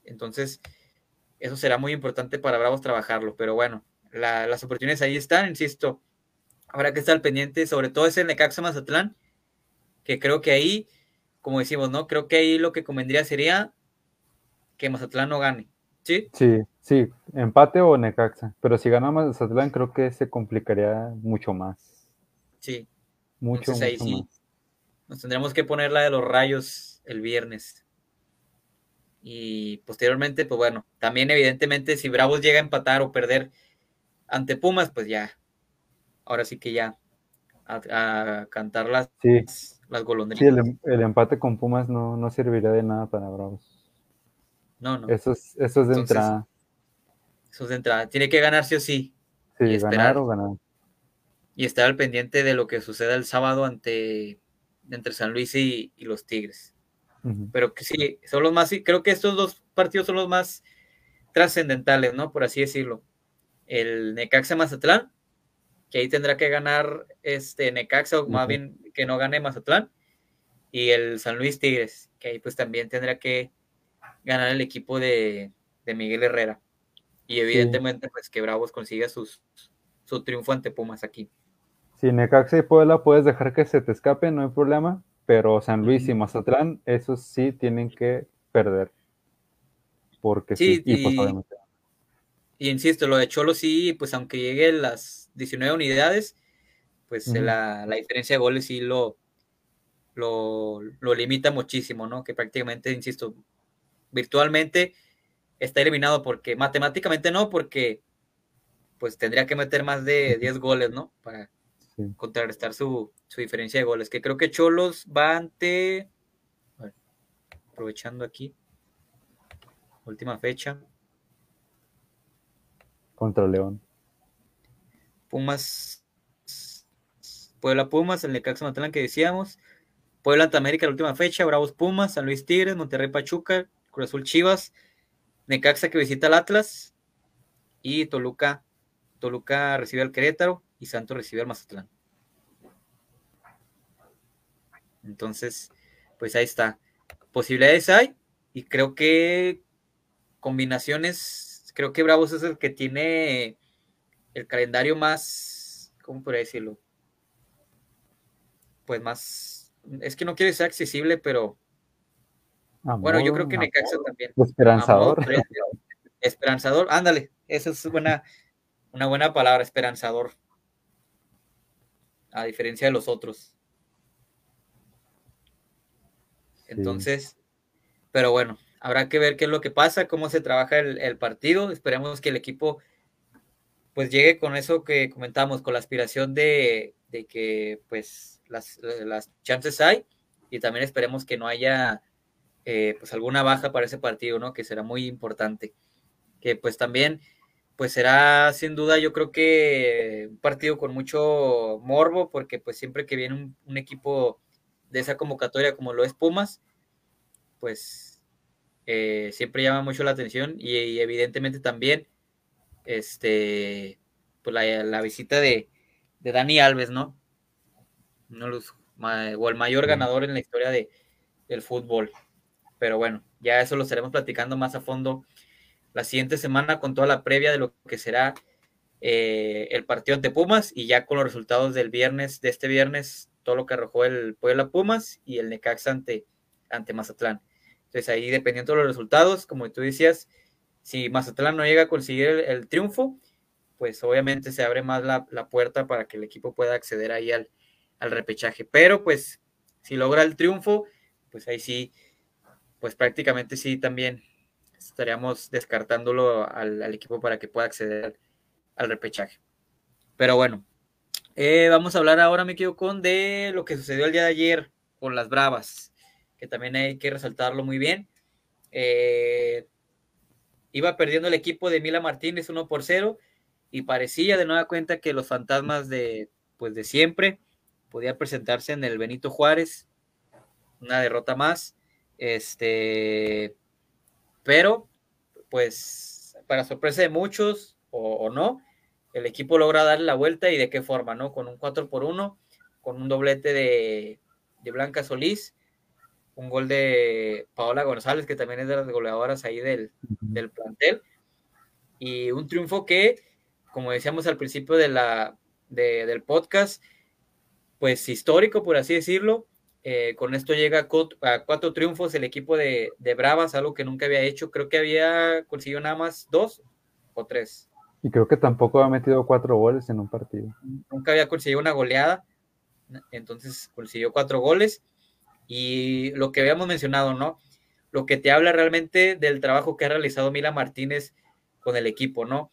Entonces, eso será muy importante para Bravos trabajarlo, pero bueno, las oportunidades ahí están, insisto, habrá que estar pendiente, sobre todo es el Necaxa Mazatlán, que creo que ahí, como decimos, ¿no? Creo que ahí lo que convendría sería que Mazatlán no gane, ¿sí? Sí, sí, empate o Necaxa, pero si gana Mazatlán creo que se complicaría mucho más. Sí. Mucho, Entonces, ahí sí, Nos tendremos que poner la de los rayos el viernes. Y posteriormente, pues bueno, también evidentemente si Bravos llega a empatar o perder ante Pumas, pues ya, ahora sí que ya a, cantar las, las golondrinas. Sí, el, empate con Pumas no, no serviría de nada para Bravos. No, no. Eso es, eso es de entrada. Eso es de entrada. Tiene que ganar sí o sí. Sí, y esperar, o ganar. Y estar al pendiente de lo que suceda el sábado ante entre San Luis y los Tigres. Pero que sí, son los más, creo que estos dos partidos son los más trascendentales, ¿no? Por así decirlo. El Necaxa Mazatlán, que ahí tendrá que ganar este Necaxa, o más bien que no gane Mazatlán, y el San Luis Tigres, que ahí pues también tendrá que ganar el equipo de, Miguel Herrera. Y evidentemente, pues que Bravos consiga sus, su triunfo ante Pumas aquí. Si Necaxa y Puebla puedes dejar que se te escape, no hay problema, pero San Luis y Mazatlán, esos sí tienen que perder. Porque sí, y, insisto, lo de Cholo sí, pues aunque llegue las 19 unidades, pues la, diferencia de goles sí lo, lo, limita muchísimo, ¿no? Que prácticamente, insisto, virtualmente está eliminado porque matemáticamente no, porque pues tendría que meter más de 10 goles, ¿no? Para, contrarrestar su, diferencia de goles. Que creo que Cholos va ante. aprovechando aquí. Última fecha. Contra León. Pumas. Puebla Pumas, el Necaxa Matlán que decíamos. Puebla América la última fecha. Bravos Pumas, San Luis Tigres, Monterrey Pachuca, Cruz Azul Chivas. Necaxa que visita al Atlas. Y Toluca. Toluca recibe al Querétaro y Santos recibe al Mazatlán. Entonces, pues ahí está. Posibilidades hay y creo que combinaciones, creo que Bravos es el que tiene el calendario más, ¿cómo podría decirlo? Pues más, es que no quiere ser accesible, pero bueno, yo creo que Necaxa también. Esperanzador. esperanzador, ándale, esa es buena, una buena palabra, esperanzador a diferencia de los otros. Entonces, pero bueno, habrá que ver qué es lo que pasa, cómo se trabaja el, partido. Esperemos que el equipo pues llegue con eso que comentamos, con la aspiración de, que pues las, chances hay y también esperemos que no haya eh, pues alguna baja para ese partido, ¿no? Que será muy importante. Que pues también pues será sin duda yo creo que un partido con mucho morbo, porque pues siempre que viene un, equipo de esa convocatoria como lo es Pumas, pues eh, siempre llama mucho la atención y, evidentemente también este pues la, visita de, Dani Alves, ¿no? los, o el mayor ganador en la historia de, del fútbol. Pero bueno, ya eso lo estaremos platicando más a fondo la siguiente semana con toda la previa de lo que será eh, el partido ante Pumas y ya con los resultados del viernes, de este viernes, todo lo que arrojó el Puebla Pumas y el Necaxa ante, ante Mazatlán. Entonces ahí dependiendo de los resultados, como tú decías, si Mazatlán no llega a conseguir el, triunfo, pues obviamente se abre más la, puerta para que el equipo pueda acceder ahí al, al repechaje. Pero pues si logra el triunfo, pues ahí sí, pues prácticamente sí también estaríamos descartándolo al, equipo para que pueda acceder al repechaje. Pero bueno, Eh, vamos a hablar ahora, me quedo con de lo que sucedió el día de ayer con las Bravas, que también hay que resaltarlo muy bien. Eh, iba perdiendo el equipo de Mila Martínez 1 por 0 y parecía de nueva cuenta que los fantasmas de, pues de siempre podían presentarse en el Benito Juárez, una derrota más, este, pero pues para sorpresa de muchos o, o no, el equipo logra darle la vuelta y de qué forma, ¿no? Con un 4 por 1, con un doblete de, de, Blanca Solís, un gol de Paola González, que también es de las goleadoras ahí del, del plantel, y un triunfo que, como decíamos al principio de la, de, del podcast, pues histórico, por así decirlo. Eh, con esto llega a cuatro triunfos el equipo de, de Bravas, algo que nunca había hecho. Creo que había conseguido nada más dos o tres. Y creo que tampoco ha metido cuatro goles en un partido. Nunca había conseguido una goleada, entonces consiguió cuatro goles. Y lo que habíamos mencionado, ¿no? Lo que te habla realmente del trabajo que ha realizado Mila Martínez con el equipo, ¿no?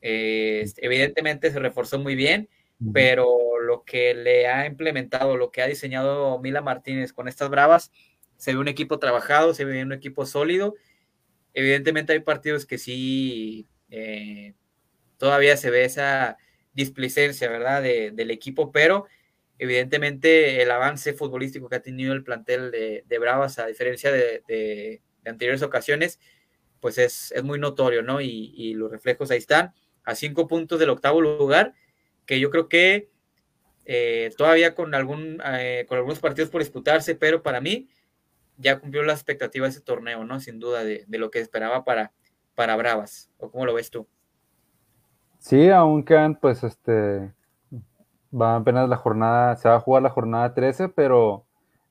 Eh, evidentemente se reforzó muy bien, pero lo que le ha implementado, lo que ha diseñado Mila Martínez con estas bravas, se ve un equipo trabajado, se ve un equipo sólido. Evidentemente hay partidos que sí eh, todavía se ve esa displicencia, ¿verdad? De, del equipo, pero evidentemente el avance futbolístico que ha tenido el plantel de, de Bravas, a diferencia de, de, anteriores ocasiones, pues es, es muy notorio, ¿no? Y, y, los reflejos ahí están, a cinco puntos del octavo lugar, que yo creo que eh, todavía con, algún, eh, con algunos partidos por disputarse, pero para mí ya cumplió la expectativa de ese torneo, ¿no? Sin duda, de, de lo que esperaba para, para Bravas. ¿O cómo lo ves tú? Sí, aún quedan, pues, este, va apenas la jornada, se va a jugar la jornada 13, pero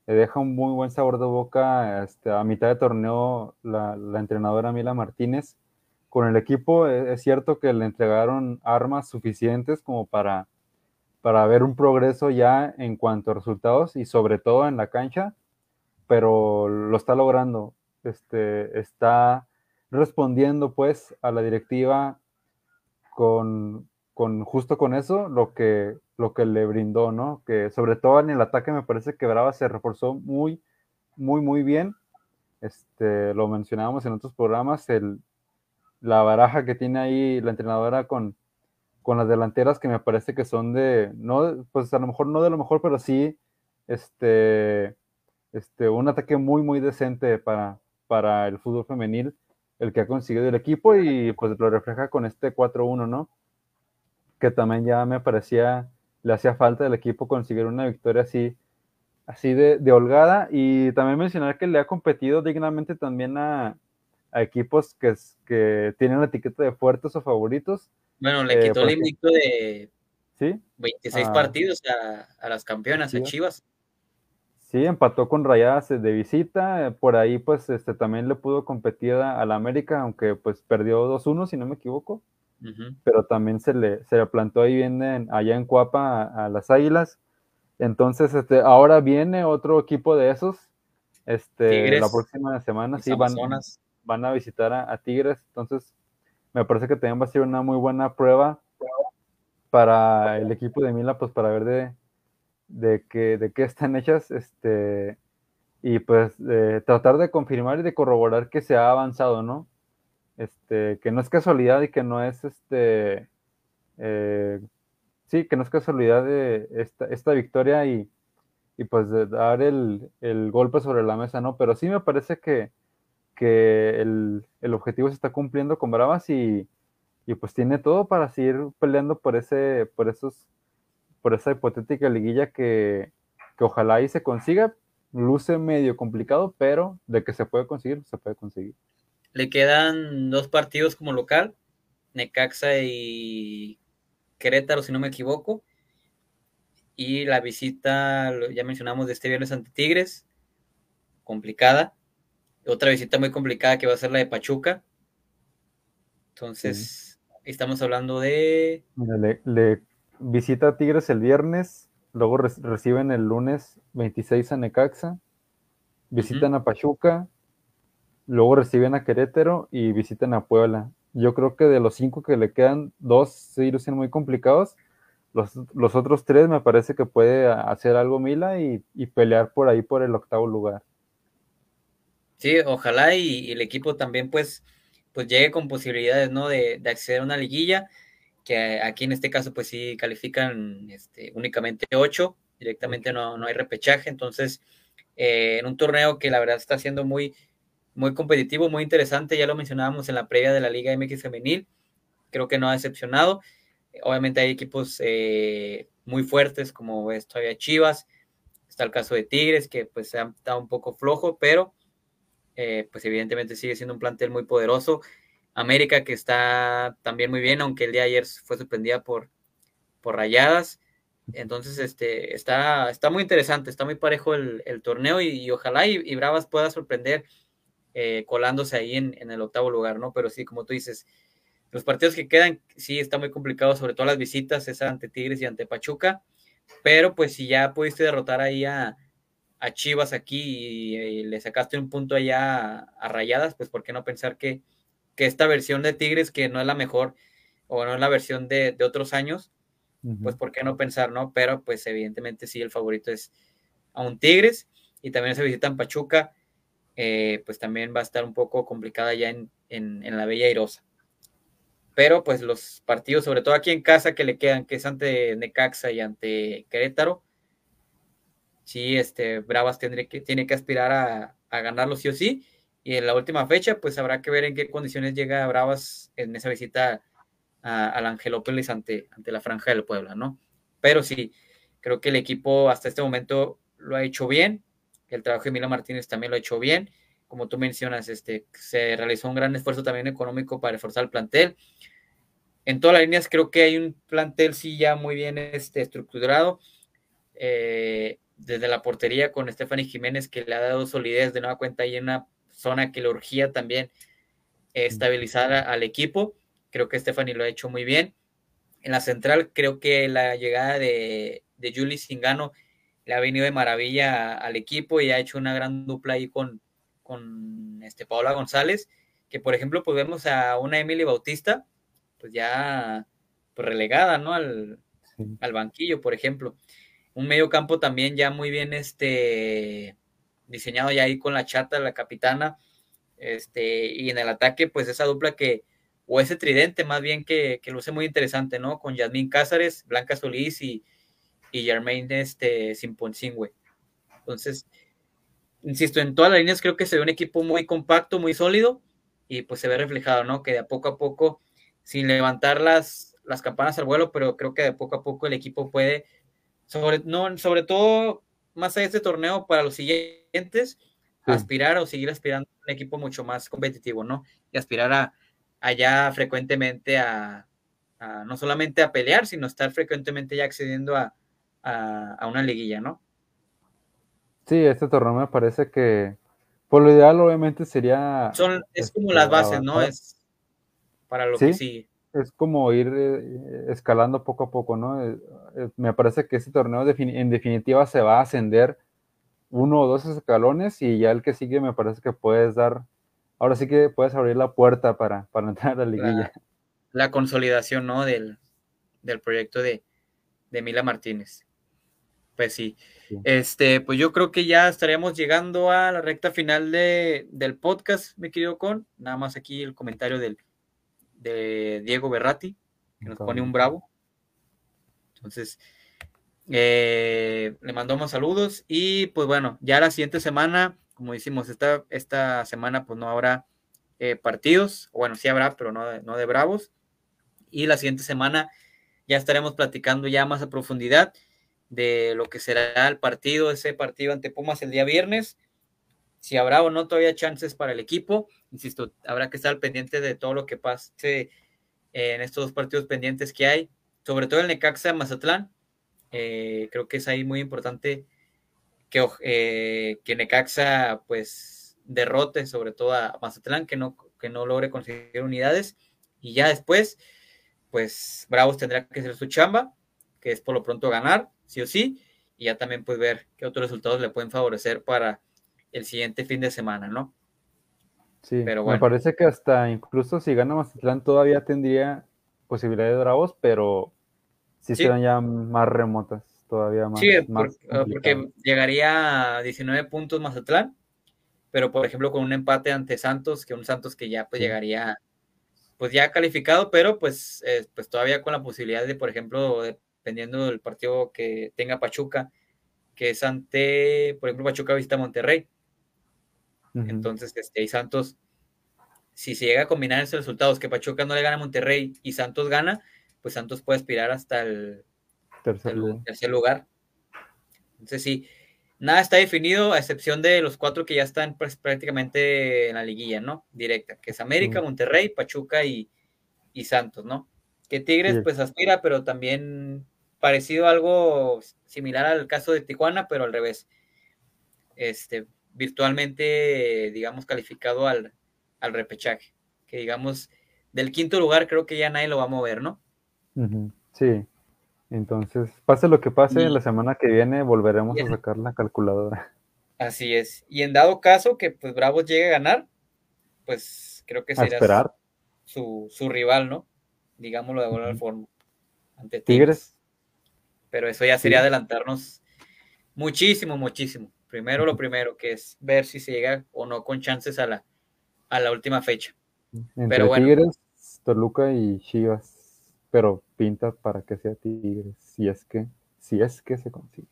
deja un muy buen sabor de boca este, a mitad de torneo la, la, entrenadora Mila Martínez. Con el equipo es, es, cierto que le entregaron armas suficientes como para, para ver un progreso ya en cuanto a resultados y sobre todo en la cancha, pero lo está logrando. Este, está respondiendo pues a la directiva con, con, justo con eso lo que, lo que le brindó, ¿no? Que sobre todo en el ataque me parece que Brava se reforzó muy, muy, muy bien. Este, lo mencionábamos en otros programas, el, la baraja que tiene ahí la entrenadora con, con las delanteras que me parece que son de, no, pues a lo mejor no de lo mejor, pero sí, este, este, un ataque muy, muy decente para, para el fútbol femenil el que ha conseguido el equipo y pues lo refleja con este 4-1, ¿no? Que también ya me parecía, le hacía falta al equipo conseguir una victoria así, así de, holgada y también mencionar que le ha competido dignamente también a, a equipos que, que, tienen la etiqueta de fuertes o favoritos. Bueno, le quitó eh, el invicto de ¿sí? 26 ah, partidos a, a, las campeonas, ¿sí? a Chivas. Sí, empató con Rayadas de visita, por ahí pues este también le pudo competir a, la América, aunque pues perdió 2-1 si no me equivoco, uh -huh. pero también se le, se le plantó ahí bien en, allá en Cuapa a, a, las Águilas. Entonces, este, ahora viene otro equipo de esos, este, Tigres, la próxima semana sí van, van, a visitar a, a, Tigres, entonces me parece que también va a ser una muy buena prueba para el equipo de Mila, pues para ver de, de que de qué están hechas, este, y pues eh, tratar de confirmar y de corroborar que se ha avanzado, ¿no? Este, que no es casualidad y que no es este, eh, sí, que no es casualidad de esta, esta victoria y, y, pues de dar el, el, golpe sobre la mesa, ¿no? Pero sí me parece que, que el, el objetivo se está cumpliendo con Bravas y, y pues tiene todo para seguir peleando por ese, por esos por esa hipotética liguilla que, que ojalá ahí se consiga. Luce medio complicado, pero de que se puede conseguir, se puede conseguir. Le quedan dos partidos como local, Necaxa y Querétaro, si no me equivoco. Y la visita, ya mencionamos, de este viernes ante Tigres, complicada. Otra visita muy complicada que va a ser la de Pachuca. Entonces, sí. estamos hablando de... Le, le, visita a Tigres el viernes, luego re reciben el lunes 26 a Necaxa, visitan uh -huh. a Pachuca, luego reciben a Querétaro y visitan a Puebla. Yo creo que de los cinco que le quedan, dos sí lucen muy complicados, los, otros tres me parece que puede hacer algo Mila y, pelear por ahí por el octavo lugar. Sí, ojalá y, el equipo también pues, pues llegue con posibilidades, ¿no? De, acceder a una liguilla, que aquí en este caso pues sí califican este, únicamente ocho, directamente no, no hay repechaje, entonces eh, en un torneo que la verdad está siendo muy, muy competitivo, muy interesante, ya lo mencionábamos en la previa de la Liga MX Femenil, creo que no ha decepcionado. Obviamente hay equipos eh, muy fuertes como es todavía Chivas, está el caso de Tigres que pues ha estado un poco flojo, pero eh, pues evidentemente sigue siendo un plantel muy poderoso. América que está también muy bien, aunque el día de ayer fue suspendida por, por rayadas. Entonces, este, está, está muy interesante, está muy parejo el, torneo y, ojalá y, Bravas pueda sorprender eh, colándose ahí en, en, el octavo lugar, ¿no? Pero sí, como tú dices, los partidos que quedan, sí, está muy complicado, sobre todo las visitas, es ante Tigres y ante Pachuca, pero pues si ya pudiste derrotar ahí a, Chivas aquí y, le sacaste un punto allá a, Rayadas, pues por qué no pensar que, esta versión de Tigres, que no es la mejor, o no es la versión de, otros años, pues por qué no pensar, ¿no? Pero pues evidentemente sí, el favorito es a un Tigres y también se visitan Pachuca, eh, pues también va a estar un poco complicada ya en, en la Bella Irosa pero pues los partidos, sobre todo aquí en casa que le quedan, que es ante Necaxa y ante Querétaro, sí, este, Bravas que, tiene que aspirar a, a ganarlo sí o sí, y en la última fecha, pues habrá que ver en qué condiciones llega Bravas en esa visita al Angelópolis ante, ante la Franja del Puebla, ¿no? Pero sí, creo que el equipo hasta este momento lo ha hecho bien, el trabajo de Mila Martínez también lo ha hecho bien, como tú mencionas, este, se realizó un gran esfuerzo también económico para reforzar el plantel. En todas las líneas creo que hay un plantel sí ya muy bien este, estructurado. Eh, desde la portería con Stephanie Jiménez que le ha dado solidez de nueva cuenta y en una zona que le urgía también estabilizar al equipo. Creo que Stephanie lo ha hecho muy bien. En la central creo que la llegada de, de Julie Singano le ha venido de maravilla al equipo y ha hecho una gran dupla ahí con, con este, Paola González, que por ejemplo, pues vemos a una Emily Bautista, pues ya pues, relegada, ¿no? Al, al, banquillo, por ejemplo. Un medio campo también ya muy bien este, diseñado ya ahí con la chata, la capitana, este, y en el ataque, pues esa dupla que, o ese tridente más bien que, que luce muy interesante, ¿no? Con Yasmín Cázares, Blanca Solís y, y Germain este, Simponcingüe. Entonces, insisto, en todas las líneas creo que se ve un equipo muy compacto, muy sólido y pues se ve reflejado, ¿no? Que de a poco a poco, sin levantar las, las campanas al vuelo, pero creo que de poco a poco el equipo puede, sobre, no, sobre todo más de este torneo, para los siguientes, aspirar o seguir aspirando a un equipo mucho más competitivo, ¿no? Y aspirar a allá frecuentemente a, no solamente a pelear, sino estar frecuentemente ya accediendo a, a una liguilla, ¿no? Sí, este torneo me parece que, por lo ideal, obviamente sería. Son, es como este, las bases, ¿no? Es para lo que sigue. Es como ir eh, escalando poco a poco, ¿no? Eh, me parece que este torneo en definitiva se va a ascender uno o dos escalones y ya el que sigue me parece que puedes dar, ahora sí que puedes abrir la puerta para, para (laughs) entrar a la liguilla. La, consolidación, ¿no? Del, del proyecto de, de Mila Martínez. Pues sí. Este, pues yo creo que ya estaríamos llegando a la recta final de, del podcast, me querido con. Nada más aquí el comentario del, de Diego Berrati, que nos pone un bravo. Entonces, eh, le mandamos saludos y pues bueno, ya la siguiente semana, como decimos, esta, esta semana pues no habrá eh, partidos, bueno, sí habrá, pero no, no de bravos. Y la siguiente semana ya estaremos platicando ya más a profundidad de lo que será el partido, ese partido ante Pumas el día viernes. Si habrá o no todavía chances para el equipo, insisto, habrá que estar pendiente de todo lo que pase en estos dos partidos pendientes que hay, sobre todo el Necaxa Mazatlán. Eh, creo que es ahí muy importante que, eh, que Necaxa pues derrote sobre todo a Mazatlán, que no, que no logre conseguir unidades. Y ya después, pues Bravos tendrá que hacer su chamba, que es por lo pronto ganar sí o sí, y ya también pues ver qué otros resultados le pueden favorecer para el siguiente fin de semana, ¿no? Sí, pero bueno. me parece que hasta incluso si gana Mazatlán todavía tendría posibilidades de Bravos, pero sí, serán ya más remotas, todavía más. Sí, porque llegaría a 19 puntos Mazatlán, pero por ejemplo con un empate ante Santos, que un Santos que ya pues llegaría pues ya calificado, pero pues, eh, pues todavía con la posibilidad de, por ejemplo, dependiendo del partido que tenga Pachuca, que es ante, por ejemplo, Pachuca visita Monterrey. Entonces, este, y Santos, si se llega a combinar esos resultados, que Pachuca no le gana a Monterrey y Santos gana, pues Santos puede aspirar hasta el tercer, lugar. tercer lugar. Entonces, sí, nada está definido, a excepción de los cuatro que ya están pues, prácticamente en la liguilla, ¿no? Directa, que es América, Monterrey, Pachuca y, Santos, ¿no? Que Tigres pues aspira, pero también parecido a algo similar al caso de Tijuana, pero al revés. Este, virtualmente, digamos, calificado al, al repechaje. Que digamos, del quinto lugar creo que ya nadie lo va a mover, ¿no? Sí. Entonces, pase lo que pase, la semana que viene volveremos a sacar la calculadora. (laughs) Así es. Y en dado caso que pues Bravos llegue a ganar, pues creo que será esperar. Su, rival, ¿no? Digámoslo de alguna forma. Ante Tigres. Pero eso ya sería adelantarnos muchísimo, muchísimo. Primero lo primero, que es ver si se llega o no con chances a la, a la última fecha. Entre Pero bueno. Tigres, Toluca y Chivas pero pinta para que sea Tigres, si es que, si es que se consigue.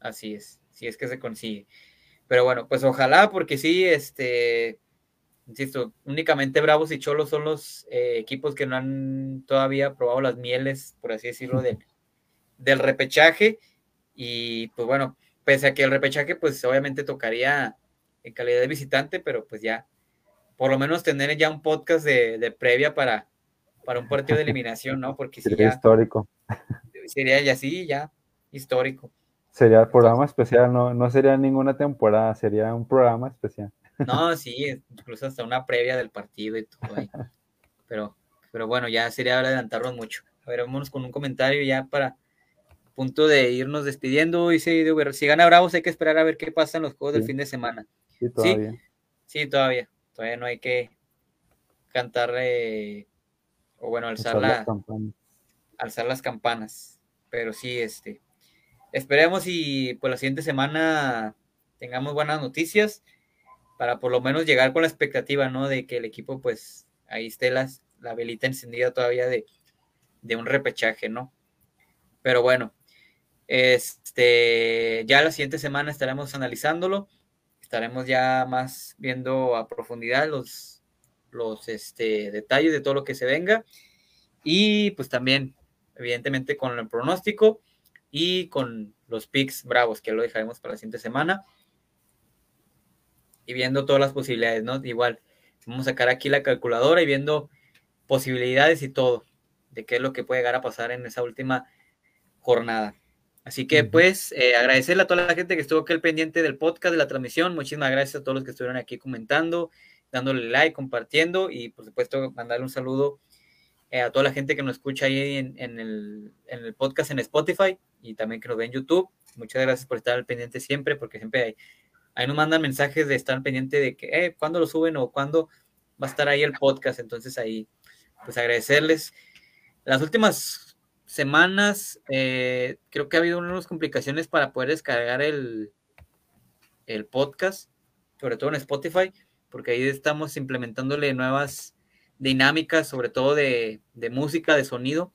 Así es, si es que se consigue. Pero bueno, pues ojalá, porque sí, este, insisto, únicamente Bravos y Cholos son los eh, equipos que no han todavía probado las mieles, por así decirlo, (laughs) del repechaje. Y pues bueno, pese a que el repechaje, pues obviamente tocaría en calidad de visitante, pero pues ya, por lo menos tener ya un podcast de, de previa para, para un partido de eliminación, ¿no? Porque sería histórico. Sería ya sí, ya histórico. Sería programa especial, no, no sería ninguna temporada, sería un programa especial. No, sí, incluso hasta una previa del partido y todo ahí. Pero, pero bueno, ya sería adelantarnos mucho. A ver, vámonos con un comentario ya para punto de irnos despidiendo. Dice, si gana Bravos hay que esperar a ver qué pasa en los juegos del fin de semana. Sí, todavía. Sí, todavía. Todavía no hay que cantar eh, o bueno, alzar, las alzar las campanas. Pero sí, este, esperemos y pues la siguiente semana tengamos buenas noticias para por lo menos llegar con la expectativa, ¿no? De que el equipo, pues, ahí esté las, la velita encendida todavía de, de un repechaje, ¿no? Pero bueno, este, ya la siguiente semana estaremos analizándolo, estaremos ya más viendo a profundidad los los este, detalles de todo lo que se venga y pues también, evidentemente, con el pronóstico y con los picks bravos que lo dejaremos para la siguiente semana y viendo todas las posibilidades, ¿no? Igual, vamos a sacar aquí la calculadora y viendo posibilidades y todo de qué es lo que puede llegar a pasar en esa última jornada. Así que pues eh, agradecerle a toda la gente que estuvo aquí al pendiente del podcast, de la transmisión. Muchísimas gracias a todos los que estuvieron aquí comentando, dándole like, compartiendo y por supuesto mandarle un saludo eh, a toda la gente que nos escucha ahí en, el, podcast en Spotify y también que nos ve en YouTube. Muchas gracias por estar al pendiente siempre, porque siempre hay, ahí nos mandan mensajes de estar pendiente de que, eh, ¿cuándo lo suben o cuándo va a estar ahí el podcast? Entonces ahí, pues agradecerles. Las últimas semanas eh, creo que ha habido unas complicaciones para poder descargar el, el podcast, sobre todo en Spotify porque ahí estamos implementándole nuevas dinámicas, sobre todo de, música, de sonido,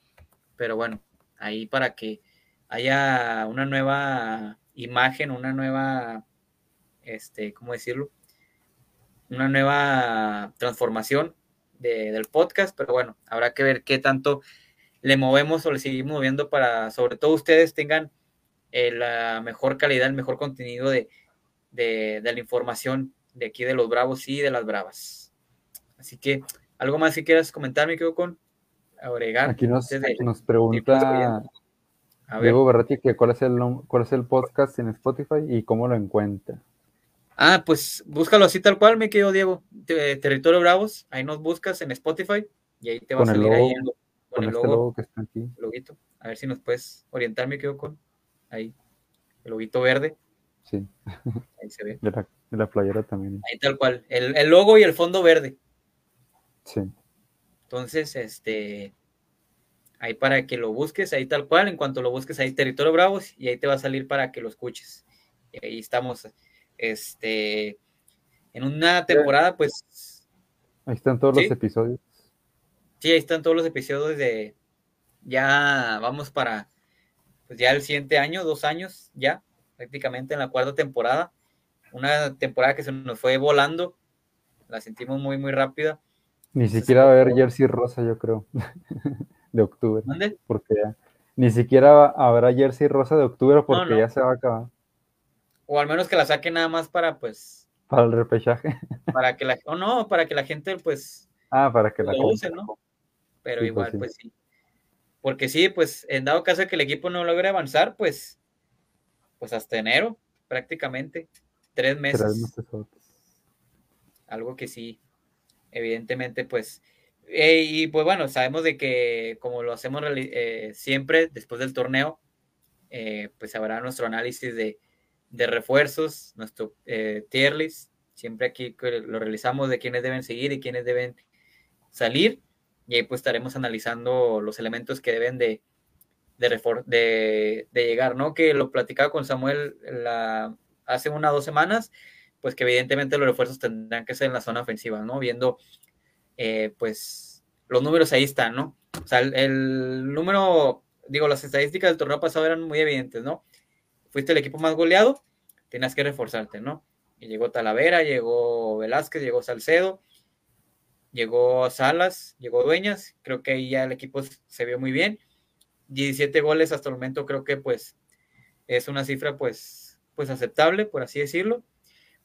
pero bueno, ahí para que haya una nueva imagen, una nueva, este, ¿cómo decirlo? Una nueva transformación del podcast, pero bueno, habrá que ver qué tanto le movemos o le seguimos moviendo para, sobre todo ustedes tengan eh, la mejor calidad, el mejor contenido de, de la información de aquí de los Bravos y de las Bravas. Así que, ¿algo más que quieras comentar, me quedo con agregar? Aquí nos, nos pregunta Diego Berretti que cuál es, el, cuál es el podcast en Spotify y cómo lo encuentra. Ah, pues búscalo así tal cual, me quedo Diego. Territorio Bravos, ahí nos buscas en Spotify y ahí te va a salir ahí con, el este logo, que está aquí. A ver si nos puedes orientar, me quedo con ahí, el loguito verde. Sí. Ahí se ve. De la, playera también. Ahí tal cual. El, logo y el fondo verde. Sí. Entonces, este. ahí para que lo busques, ahí tal cual, en cuanto lo busques ahí Territorio Bravos y ahí te va a salir para que lo escuches. Y ahí estamos, este, en una temporada, pues... Ahí están todos los episodios. Sí, ahí están todos los episodios de, ya vamos para, pues ya el siguiente año, dos años ya, prácticamente en la cuarta temporada. Una temporada que se nos fue volando, la sentimos muy, muy rápida. Ni siquiera va a haber jersey rosa, yo creo. (laughs) de octubre. ¿Dónde? Porque ya, ni siquiera habrá jersey rosa de octubre porque ya se va a acabar. O al menos que la saquen nada más para, pues. Para el repechaje. Para que la. O no, para que la gente, pues. Ah, para que la. use, ¿no? Pero pues igual, pues sí. Porque sí, pues en dado caso de que el equipo no logre avanzar, pues. Pues hasta enero, prácticamente. Tres meses. Tres meses. Algo que sí. Evidentemente, pues eh, y pues bueno, sabemos de que como lo hacemos eh, siempre después del torneo, eh, pues habrá nuestro análisis de, de refuerzos, nuestro tier list. Siempre aquí lo realizamos de quiénes deben seguir y quiénes deben salir. Y ahí pues estaremos analizando los elementos que deben de, de, de, llegar, ¿no? Que lo platicaba con Samuel la, hace una o dos semanas, pues que evidentemente los refuerzos tendrán que ser en la zona ofensiva, ¿no? Viendo eh, pues los números ahí están, ¿no? O sea, el, número, digo, las estadísticas del torneo pasado eran muy evidentes, ¿no? Fuiste el equipo más goleado, tenías que reforzarte, ¿no? Y llegó Talavera, llegó Velázquez, llegó Salcedo, llegó Salas, llegó Dueñas, creo que ahí ya el equipo se vio muy bien. 17 goles hasta el momento creo que pues es una cifra pues, pues aceptable, por así decirlo.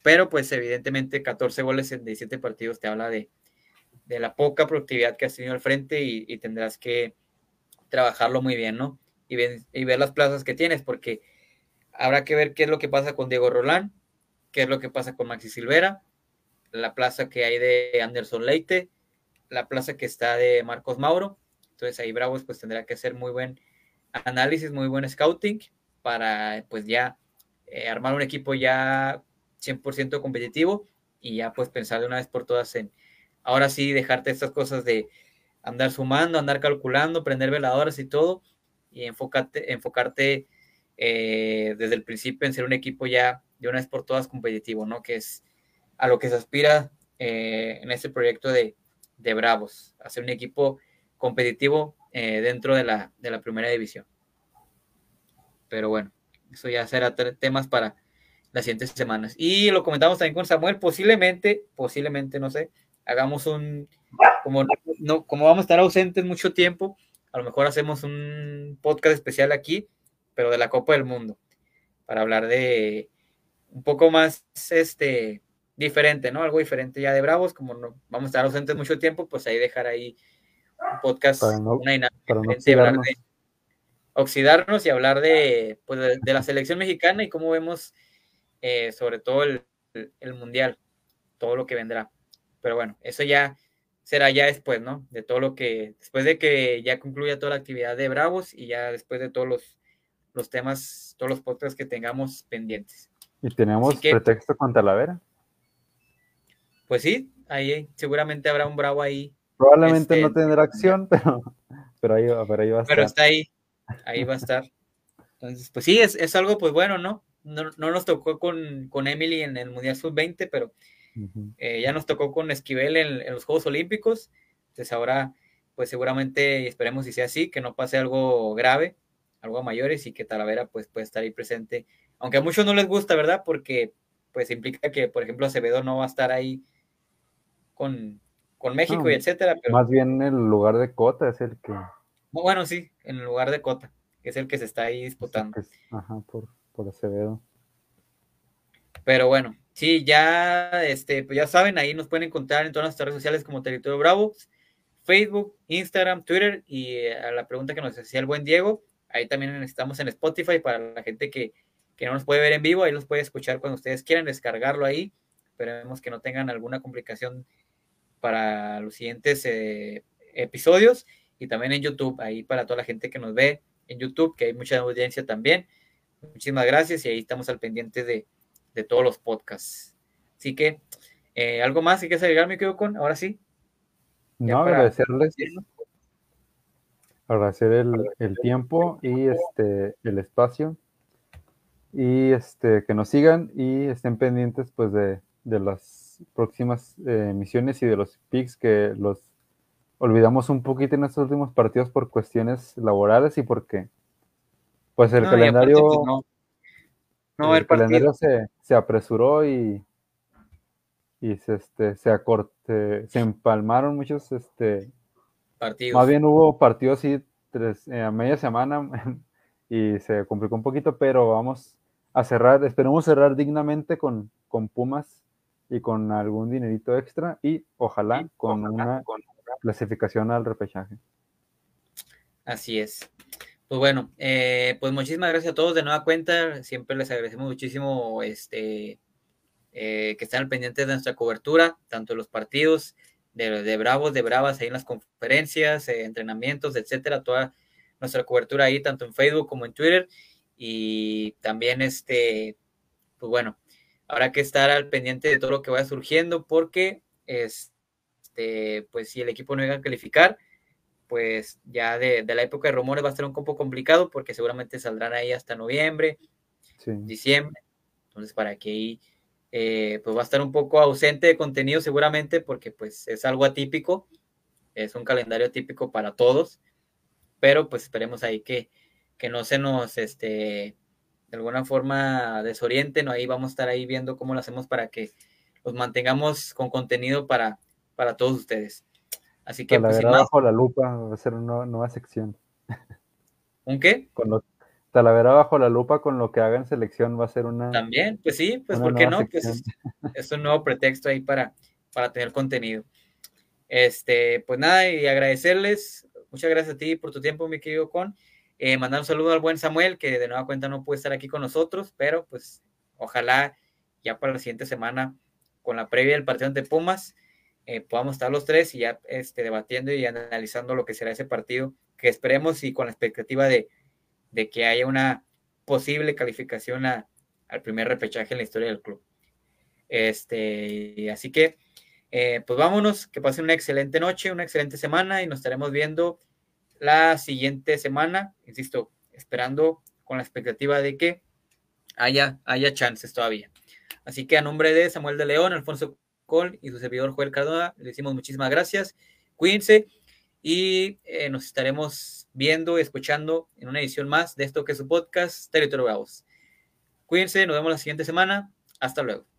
Pero pues evidentemente 14 goles en 17 partidos te habla de, de la poca productividad que has tenido al frente y, tendrás que trabajarlo muy bien, ¿no? Y, y, ver las plazas que tienes, porque habrá que ver qué es lo que pasa con Diego Rolán, qué es lo que pasa con Maxi Silvera, la plaza que hay de Anderson Leite, la plaza que está de Marcos Mauro. Entonces ahí Bravos pues tendrá que hacer muy buen análisis, muy buen scouting para pues ya eh, armar un equipo ya 100% competitivo y ya pues pensar de una vez por todas en, ahora sí dejarte estas cosas de andar sumando, andar calculando, prender veladoras y todo, y enfocarte, enfocarte eh, desde el principio en ser un equipo ya de una vez por todas competitivo, ¿no? Que es a lo que se aspira eh, en este proyecto de, de, Bravos, hacer un equipo competitivo eh, dentro de la, de la primera división. Pero bueno, eso ya será temas para las siguientes semanas. Y lo comentamos también con Samuel, posiblemente, posiblemente, no sé, hagamos un, como, no, como vamos a estar ausentes mucho tiempo, a lo mejor hacemos un podcast especial aquí, pero de la Copa del Mundo, para hablar de un poco más este diferente, ¿no? Algo diferente ya de Bravos, como no vamos a estar ausentes mucho tiempo, pues ahí dejar ahí un podcast, una hablar de oxidarnos y hablar de, pues de, la selección mexicana y cómo vemos eh, sobre todo el, el mundial, todo lo que vendrá. Pero bueno, eso ya será ya después, ¿no? De todo lo que, después de que ya concluya toda la actividad de Bravos y ya después de todos los, los temas, todos los podcasts que tengamos pendientes. ¿Y tenemos pretexto con Talavera? Pues sí, ahí seguramente habrá un Bravo ahí. Probablemente no este, tendrá acción, (laughs) pero, pero, ahí, pero ahí va a estar. Pero está ahí, ahí va a estar. Entonces, pues sí, es, es algo pues bueno, ¿no? No, no nos tocó con, con Emily en el Mundial Sub-20, pero eh, ya nos tocó con Esquivel en, los Juegos Olímpicos, entonces ahora, pues seguramente esperemos si sea así, que no pase algo grave, algo a mayores y que Talavera pues puede estar ahí presente, aunque a muchos no les gusta, ¿verdad? Porque pues implica que, por ejemplo, Acevedo no va a estar ahí con, México y etcétera. Pero... Más bien en el lugar de Cota es el que... Bueno, sí, en el lugar de Cota, que es el que se está ahí disputando. Ajá, por, por Acevedo. Pero bueno, Sí, ya, este, pues ya saben, ahí nos pueden encontrar en todas nuestras redes sociales como Territorio Bravo, Facebook, Instagram, Twitter y eh, a la pregunta que nos hacía el buen Diego, ahí también estamos en Spotify para la gente que, que no nos puede ver en vivo, ahí los puede escuchar cuando ustedes quieran, descargarlo ahí, esperemos que no tengan alguna complicación para los siguientes eh, episodios y también en YouTube, ahí para toda la gente que nos ve en YouTube, que hay mucha audiencia también. Muchísimas gracias y ahí estamos al pendiente de, de todos los podcasts. Así que, eh, ¿algo más que quieres agregar, quedo con? Ahora sí. no, agradecerles. agradecer el, el, tiempo y este el espacio y este que nos sigan y estén pendientes pues de, de las próximas eh, emisiones y de los picks que los olvidamos un poquito en estos últimos partidos por cuestiones laborales y porque pues el calendario pues, no. No, el, calendario se, se, apresuró y, y se, este, se, acorte, se empalmaron muchos este, partidos. Más bien hubo partidos y tres, eh, a media semana (laughs) y se complicó un poquito, pero vamos a cerrar, esperemos cerrar dignamente con, con Pumas y con algún dinerito extra y ojalá, con, una clasificación al repechaje. Así es. Pues bueno, eh, pues muchísimas gracias a todos de nueva cuenta. Siempre les agradecemos muchísimo este, eh, que estén al pendiente de nuestra cobertura, tanto los partidos de, de Bravos, de Bravas, ahí en las conferencias, eh, entrenamientos, etcétera, toda nuestra cobertura ahí, tanto en Facebook como en Twitter. Y también, este, pues bueno, habrá que estar al pendiente de todo lo que vaya surgiendo, porque, este, pues si el equipo no llega a calificar, pues ya de, la época de rumores va a ser un poco complicado, porque seguramente saldrán ahí hasta noviembre, diciembre. Entonces, para que ahí eh, pues va a estar un poco ausente de contenido seguramente porque pues es algo atípico, es un calendario atípico para todos, pero pues esperemos ahí que, que no se nos, este, de alguna forma desorienten, ¿no? ahí vamos a estar ahí viendo cómo lo hacemos para que los mantengamos con contenido para, para todos ustedes. Así que... Pues, bajo la lupa va a ser una nueva sección. ¿Un qué? Con lo, Talavera bajo la lupa con lo que haga en selección va a ser una. También, pues sí, pues ¿por qué no? Pues es, un nuevo pretexto ahí para, para tener contenido. Este, pues nada, y agradecerles. Muchas gracias a ti por tu tiempo, mi querido Con. Eh, mandar un saludo al buen Samuel, que de nueva cuenta no puede estar aquí con nosotros, pero pues ojalá ya para la siguiente semana, con la previa del partido ante Pumas, eh, podamos estar los tres y ya este, debatiendo y analizando lo que será ese partido, que esperemos y con la expectativa de de que haya una posible calificación al primer repechaje en la historia del club. Este, así que, eh, pues vámonos, que pasen una excelente noche, una excelente semana y nos estaremos viendo la siguiente semana, insisto, esperando con la expectativa de que haya, haya chances todavía. Así que a nombre de Samuel de León, Alfonso Col y su servidor Joel Cardona, le decimos muchísimas gracias. Cuídense y eh, nos estaremos viendo y escuchando en una edición más de esto que es su podcast Territorio Bravos. Cuídense, nos vemos la siguiente semana. Hasta luego.